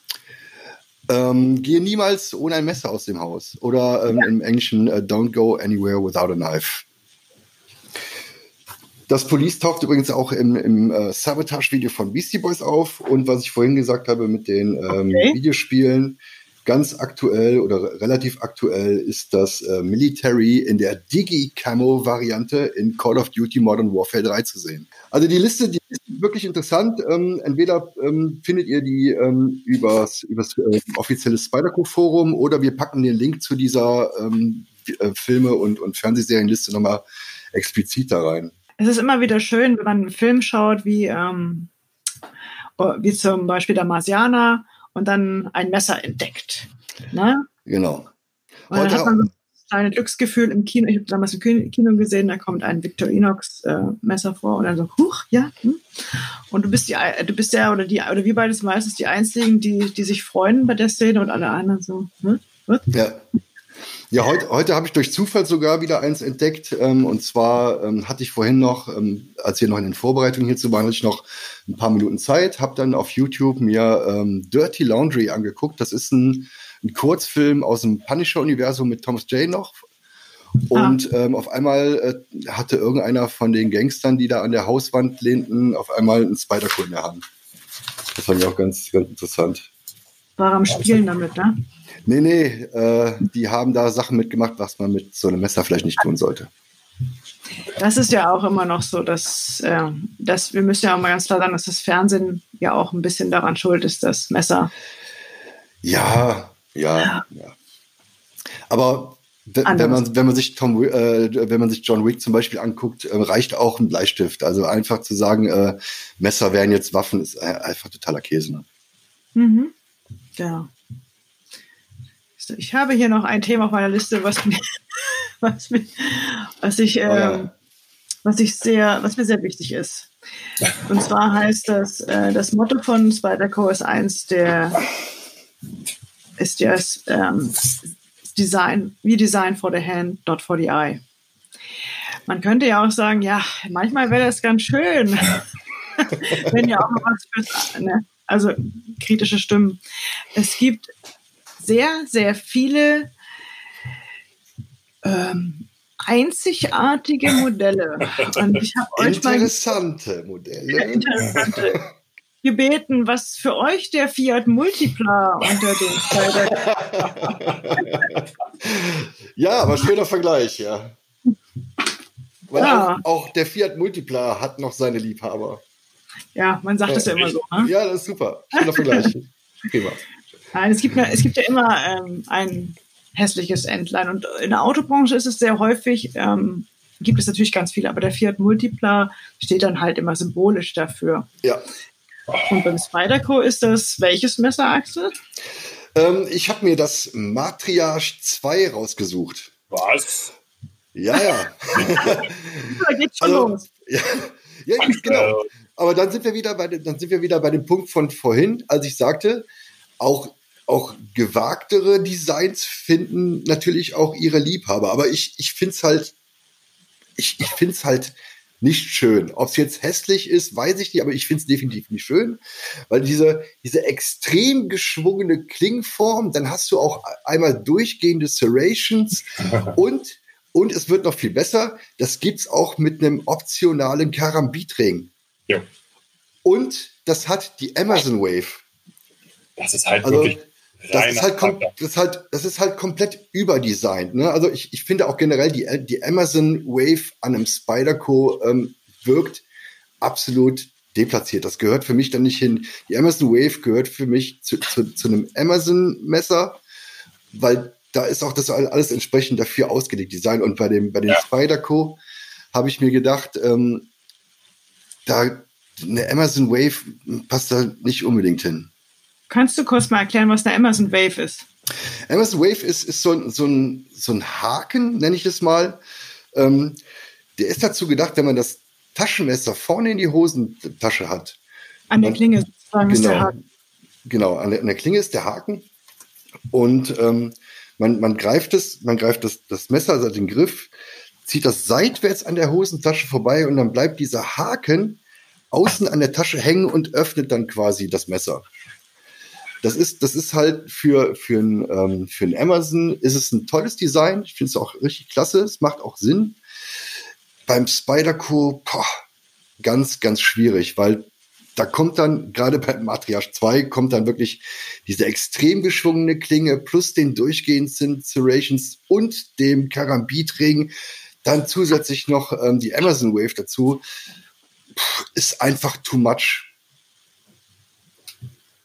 Speaker 3: Ähm, gehe niemals ohne ein Messer aus dem Haus. Oder ähm, ja. im Englischen, uh, don't go anywhere without a knife. Das Police taucht übrigens auch im, im äh, Sabotage-Video von Beastie Boys auf. Und was ich vorhin gesagt habe mit den ähm, okay. Videospielen, Ganz aktuell oder relativ aktuell ist das äh, Military in der Digi-Camo-Variante in Call of Duty Modern Warfare 3 zu sehen. Also die Liste, die ist wirklich interessant. Ähm, entweder ähm, findet ihr die ähm, übers, übers äh, offizielle Spyderco-Forum oder wir packen den Link zu dieser ähm, äh, Filme- und, und Fernsehserienliste nochmal explizit da rein.
Speaker 1: Es ist immer wieder schön, wenn man einen Film schaut, wie, ähm, wie zum Beispiel der Marsianer und dann ein Messer entdeckt. Ne?
Speaker 3: Genau.
Speaker 1: Und dann hat man so ein Glücksgefühl im Kino. Ich habe damals im Kino gesehen, da kommt ein Victorinox äh, Messer vor und dann so, huch, ja. Hm. Und du bist die, du bist der oder die, oder wir beide meistens die einzigen, die, die sich freuen bei der Szene und alle anderen so, hm?
Speaker 3: Ja. Ja, heute, heute habe ich durch Zufall sogar wieder eins entdeckt. Ähm, und zwar ähm, hatte ich vorhin noch, ähm, als wir noch in den Vorbereitungen hierzu waren, hatte ich noch ein paar Minuten Zeit, habe dann auf YouTube mir ähm, Dirty Laundry angeguckt. Das ist ein, ein Kurzfilm aus dem Punisher-Universum mit Thomas J. noch. Und ah. ähm, auf einmal äh, hatte irgendeiner von den Gangstern, die da an der Hauswand lehnten, auf einmal einen Spider-Core in der Hand. Das fand ich auch ganz, ganz interessant.
Speaker 1: War am Spielen damit, ne?
Speaker 3: Nee, nee, äh, die haben da Sachen mitgemacht, was man mit so einem Messer vielleicht nicht tun sollte.
Speaker 1: Das ist ja auch immer noch so, dass, äh, dass wir müssen ja auch mal ganz klar sagen, dass das Fernsehen ja auch ein bisschen daran schuld ist, das Messer.
Speaker 3: Ja, ja, ja. Aber wenn man, wenn man sich Tom, äh, wenn man sich John Wick zum Beispiel anguckt, äh, reicht auch ein Bleistift. Also einfach zu sagen, äh, Messer wären jetzt Waffen, ist äh, einfach totaler Käse. Ne?
Speaker 1: Mhm. Ja. Ich habe hier noch ein Thema auf meiner Liste, was mir, was, mir, was ich, äh, oh ja. Was ich sehr, was mir sehr wichtig ist. Und zwar heißt das, äh, das Motto von Spyderco ist eins der, ist das ähm, Design, we design for the hand, not for the eye. Man könnte ja auch sagen, ja, manchmal wäre das ganz schön, wenn ja auch mal was fürs, ne? also kritische Stimmen. Es gibt sehr, sehr viele ähm, einzigartige Modelle.
Speaker 3: Und ich habe euch interessante mal Modelle. Ja, interessante
Speaker 1: gebeten, was für euch der Fiat Multipla unter
Speaker 3: den Ja, aber schöner Vergleich, ja. Weil ja. Auch, auch, der Fiat Multipla hat noch seine Liebhaber.
Speaker 1: Ja, man sagt es ja, ja immer so. Ne?
Speaker 3: Ja, das ist super. Schöner Vergleich.
Speaker 1: Prima. Nein, es gibt, es gibt ja immer ähm, ein hässliches Entlein. Und in der Autobranche ist es sehr häufig, ähm, gibt es natürlich ganz viele, aber der Fiat Multipla steht dann halt immer symbolisch dafür.
Speaker 3: Ja.
Speaker 1: Und beim Spyderco ist das welches Messer, Axel?
Speaker 3: Ähm, ich habe mir das Matriarch 2 rausgesucht.
Speaker 2: Was?
Speaker 3: Ja, ja.
Speaker 1: da geht's schon also, los.
Speaker 3: Ja, ja genau. Aber dann sind wir wieder bei dann sind wir wieder bei dem Punkt von vorhin, als ich sagte, auch auch gewagtere Designs finden natürlich auch ihre Liebhaber. Aber ich, ich finde es halt, ich, ich finde es halt nicht schön. Ob es jetzt hässlich ist, weiß ich nicht, aber ich finde es definitiv nicht schön, weil diese, diese extrem geschwungene Klingform, dann hast du auch einmal durchgehende Serrations und, und es wird noch viel besser, das gibt es auch mit einem optionalen Karambitring.
Speaker 2: Ja.
Speaker 3: Und das hat die Amazon Wave.
Speaker 2: Das ist halt also, wirklich
Speaker 3: das ist, halt das, ist halt, das ist halt komplett überdesignt. Ne? Also ich, ich finde auch generell, die, die Amazon Wave an einem Spyderco ähm, wirkt absolut deplatziert. Das gehört für mich dann nicht hin. Die Amazon Wave gehört für mich zu, zu, zu einem Amazon-Messer, weil da ist auch das alles entsprechend dafür ausgelegt, Design. Und bei dem, bei dem ja. Spyderco habe ich mir gedacht, ähm, da eine Amazon Wave passt da nicht unbedingt hin.
Speaker 1: Kannst du kurz mal erklären, was eine Amazon Wave ist?
Speaker 3: Amazon Wave ist, ist so, so, ein, so ein Haken, nenne ich es mal. Ähm, der ist dazu gedacht, wenn man das Taschenmesser vorne in die Hosentasche hat.
Speaker 1: An der Klinge sozusagen
Speaker 3: genau, ist der Haken. Genau, an der, an der Klinge ist der Haken. Und ähm, man, man greift es, man greift das, das Messer, also den Griff, zieht das seitwärts an der Hosentasche vorbei und dann bleibt dieser Haken außen an der Tasche hängen und öffnet dann quasi das Messer. Das ist, das ist halt für, für ein, ähm, für ein Amazon ist es ein tolles Design. Ich finde es auch richtig klasse. Es macht auch Sinn. Beim Spyderco, boah, ganz, ganz schwierig, weil da kommt dann, gerade beim Matriarch 2, kommt dann wirklich diese extrem geschwungene Klinge plus den durchgehenden Serrations und dem Karambitring, dann zusätzlich noch ähm, die Amazon Wave dazu, Puh, ist einfach too much.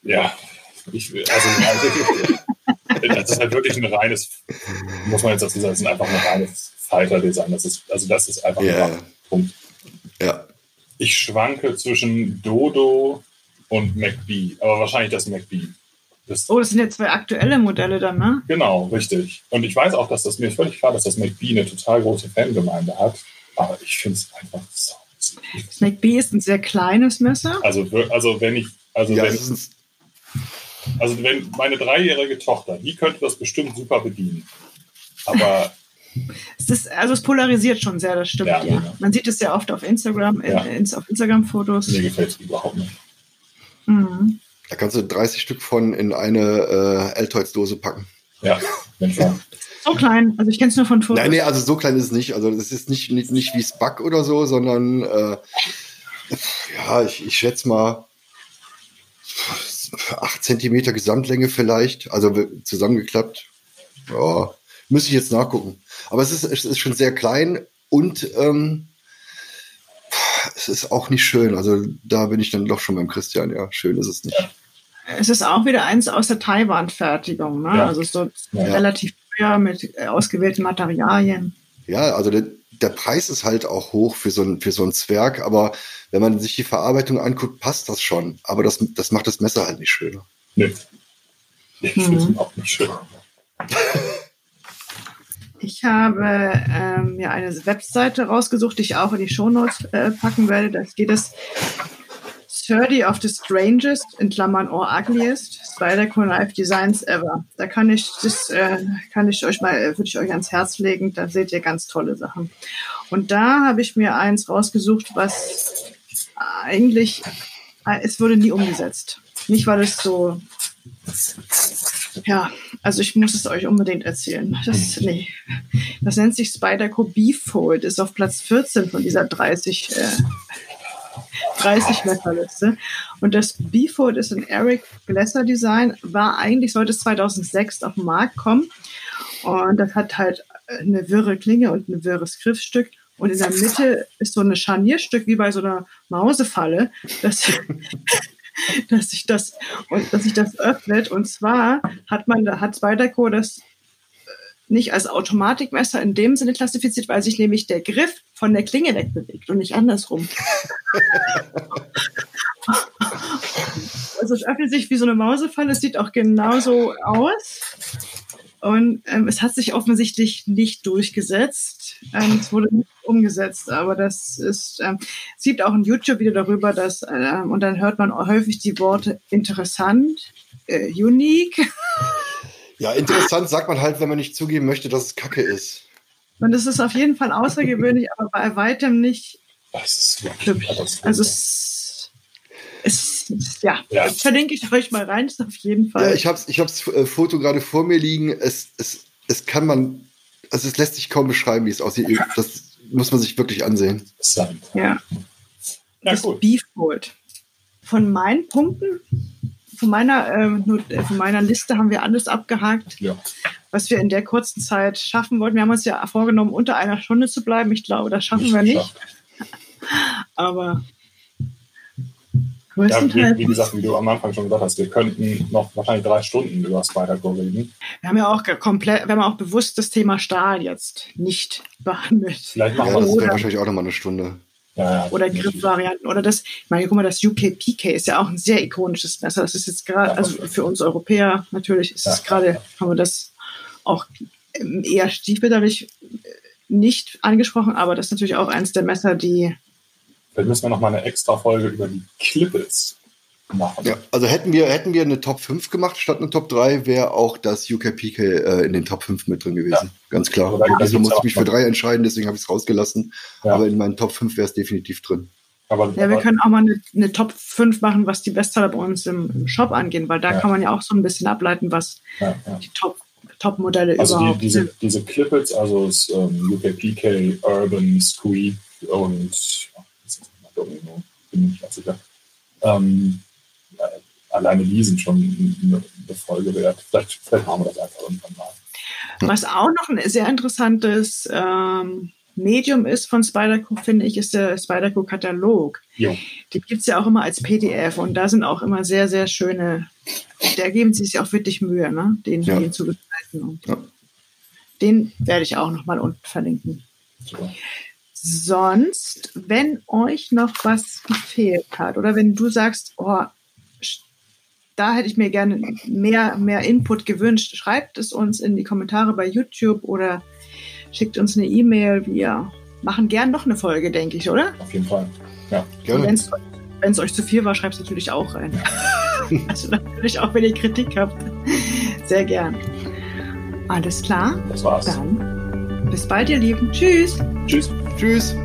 Speaker 2: Ja, ich, also, das ist halt wirklich ein reines, muss man jetzt dazu sagen, das ist einfach ein reines Fighter-Design. Das ist, also das ist einfach yeah. ein Punkt.
Speaker 3: Ja.
Speaker 2: Ich schwanke zwischen Dodo und MacBee, aber wahrscheinlich das MacBee.
Speaker 1: Das oh, das sind ja zwei aktuelle Modelle dann, ne?
Speaker 2: Genau, richtig. Und ich weiß auch, dass das mir völlig klar, dass das MacBee eine total große Fangemeinde hat. Aber ich finde es einfach so.
Speaker 1: Das MacBee ist ein sehr kleines Messer.
Speaker 2: Also, also wenn ich, also ja, wenn, also wenn meine dreijährige Tochter, die könnte das bestimmt super bedienen. Aber
Speaker 1: es ist, also es polarisiert schon sehr, das stimmt ja. ja. Genau. Man sieht es sehr oft auf Instagram, ja. äh, auf Instagram-Fotos.
Speaker 2: Mir gefällt es überhaupt nicht.
Speaker 3: Mhm. Da kannst du 30 Stück von in eine äh, Altoids-Dose packen.
Speaker 2: Ja,
Speaker 1: So klein, also ich kenne es nur von Fotos.
Speaker 3: Nein, nee, also so klein ist es nicht. Also das ist nicht, nicht, nicht wie Spuck oder so, sondern äh, ja, ich, ich schätze mal 8 Zentimeter Gesamtlänge vielleicht, also zusammengeklappt. Ja, müsste ich jetzt nachgucken. Aber es ist, es ist schon sehr klein und ähm, es ist auch nicht schön. Also da bin ich dann doch schon beim Christian. Ja, schön ist es nicht.
Speaker 1: Es ist auch wieder eins aus der Taiwan-Fertigung. Ne? Ja. Also so ja. relativ teuer mit äh, ausgewählten Materialien.
Speaker 3: Ja, also der, Preis ist halt auch hoch für so ein, für so ein Zwerg, aber wenn man sich die Verarbeitung anguckt, passt das schon. Aber das, das macht das Messer halt nicht schöner.
Speaker 2: Nee. Ich finde es mhm. auch nicht schön.
Speaker 1: Ich habe ähm, ja eine Webseite rausgesucht, die ich auch in die Shownotes äh, packen werde. Da geht es 30 of the strangest, in Klammern or ugliest, Spider-Core Knife Designs ever. Da kann ich, das äh, kann ich euch mal, äh, würde ich euch ans Herz legen, da seht ihr ganz tolle Sachen. Und da habe ich mir eins rausgesucht, was eigentlich, äh, es wurde nie umgesetzt. Nicht, weil es so ja, also ich muss es euch unbedingt erzählen. Das, nee. das nennt sich Spyderco Beefold, ist auf Platz 14 von dieser 30, äh, 30 Messerliste. Und das Beefold ist ein Eric Glesser Design, war eigentlich, sollte es 2006 auf den Markt kommen. Und das hat halt eine wirre Klinge und ein wirres Griffstück. Und in der Mitte ist so ein Scharnierstück wie bei so einer Mausefalle, das, dass sich das und dass sich das öffnet. Und zwar hat man, da hat Spyderco das äh, nicht als Automatikmesser in dem Sinne klassifiziert, weil sich nämlich der Griff von der Klinge wegbewegt und nicht andersrum. also es öffnet sich wie so eine Mausefalle, es sieht auch genauso aus. Und ähm, es hat sich offensichtlich nicht durchgesetzt. Ähm, es wurde nicht umgesetzt, aber das ist, ähm, es gibt auch ein YouTube-Video darüber, dass, ähm, und dann hört man häufig die Worte interessant, äh, unique.
Speaker 3: Ja, interessant sagt man halt, wenn man nicht zugeben möchte, dass es Kacke ist.
Speaker 1: Und es ist auf jeden Fall außergewöhnlich, aber bei weitem nicht
Speaker 2: das ist
Speaker 1: hübsch. Also es, es, ja, ja. Das verlinke ich euch mal rein, ist auf jeden Fall.
Speaker 3: Ja, ich habe ich das äh, Foto gerade vor mir liegen. Es, es, es kann man, also es lässt sich kaum beschreiben, wie es aussieht. Das muss man sich wirklich ansehen.
Speaker 1: Ja. Ja, das gut. Beefbolt. von meinen Punkten, von meiner, äh, von meiner Liste haben wir alles abgehakt,
Speaker 2: Ja.
Speaker 1: was wir in der kurzen Zeit schaffen wollten. Wir haben uns ja vorgenommen, unter einer Stunde zu bleiben. Ich glaube, das schaffen wir nicht.
Speaker 2: geschafft.
Speaker 1: Aber
Speaker 2: Ja, wie, wie gesagt, wie du am Anfang schon gesagt hast, wir könnten noch wahrscheinlich drei Stunden über Spider-Go reden.
Speaker 1: Wir haben ja auch komplett, wir haben auch bewusst das Thema Stahl jetzt nicht behandelt.
Speaker 2: Vielleicht machen
Speaker 3: Ja,
Speaker 2: wir
Speaker 3: das
Speaker 2: das.
Speaker 3: wäre wahrscheinlich auch nochmal eine Stunde.
Speaker 2: Ja,
Speaker 1: Oder. Griffvarianten. Oder das, ich meine, guck mal, das UK PK ist ja auch ein sehr ikonisches Messer. Das ist jetzt gerade, also für uns Europäer natürlich ist es gerade, haben wir das auch ähm, eher stiefmütterlich äh, nicht angesprochen, aber das ist natürlich auch eins der Messer, die
Speaker 2: Vielleicht müssen wir noch mal eine extra Folge über die Clippets machen.
Speaker 3: Ja, also hätten wir, hätten wir eine Top 5 gemacht statt eine Top 3, wäre auch das UKPK äh, in den Top 5 mit drin gewesen. Ganz klar. Also
Speaker 2: gibt's
Speaker 3: musste ich mich für drei entscheiden, deswegen habe ich es rausgelassen.
Speaker 2: Ja.
Speaker 3: Aber in meinen Top 5 wäre es definitiv drin.
Speaker 2: Aber,
Speaker 1: Ja, wir
Speaker 2: aber
Speaker 1: können auch mal eine, eine Top 5 machen, was die Bestseller bei uns im, im Shop angehen, weil da
Speaker 2: Ja.
Speaker 1: kann man ja auch so ein bisschen ableiten, was
Speaker 2: ja, ja.
Speaker 1: die Top, Top-Modelle
Speaker 2: Also die,
Speaker 1: überhaupt
Speaker 2: diese,
Speaker 1: sind.
Speaker 2: diese Clippets, also das ähm, UKPK, Urban, Squeak und ja, das ist Domino, bin ich nicht ganz sicher. Ähm, ja, alleine die sind schon eine, Folge wert. Vielleicht, vielleicht haben wir das einfach irgendwann mal.
Speaker 1: Was auch noch ein sehr interessantes ähm, Medium ist von Spyderco, finde ich, ist der Spyderco-Katalog.
Speaker 2: Jo.
Speaker 1: Die gibt's ja auch immer als PDF und da sind auch immer sehr, sehr schöne, da geben sie sich auch wirklich Mühe, ne? den,
Speaker 3: Ja.
Speaker 1: den zu gestalten. Und
Speaker 3: Ja.
Speaker 1: Den werde ich auch nochmal unten verlinken.
Speaker 2: So.
Speaker 1: Sonst, wenn euch noch was gefehlt hat oder wenn du sagst, oh, da hätte ich mir gerne mehr, mehr Input gewünscht, schreibt es uns in die Kommentare bei YouTube oder schickt uns eine E-Mail. Wir machen gern noch eine Folge, denke ich, oder?
Speaker 2: Auf jeden Fall.
Speaker 3: Gerne.
Speaker 1: Wenn es euch zu viel war, schreibt es natürlich auch rein. also natürlich auch, wenn ihr Kritik habt. Sehr gern. Alles klar,
Speaker 2: Das war's.
Speaker 1: dann bis bald, ihr Lieben. Tschüss.
Speaker 2: Tschüss.
Speaker 3: Tschüss.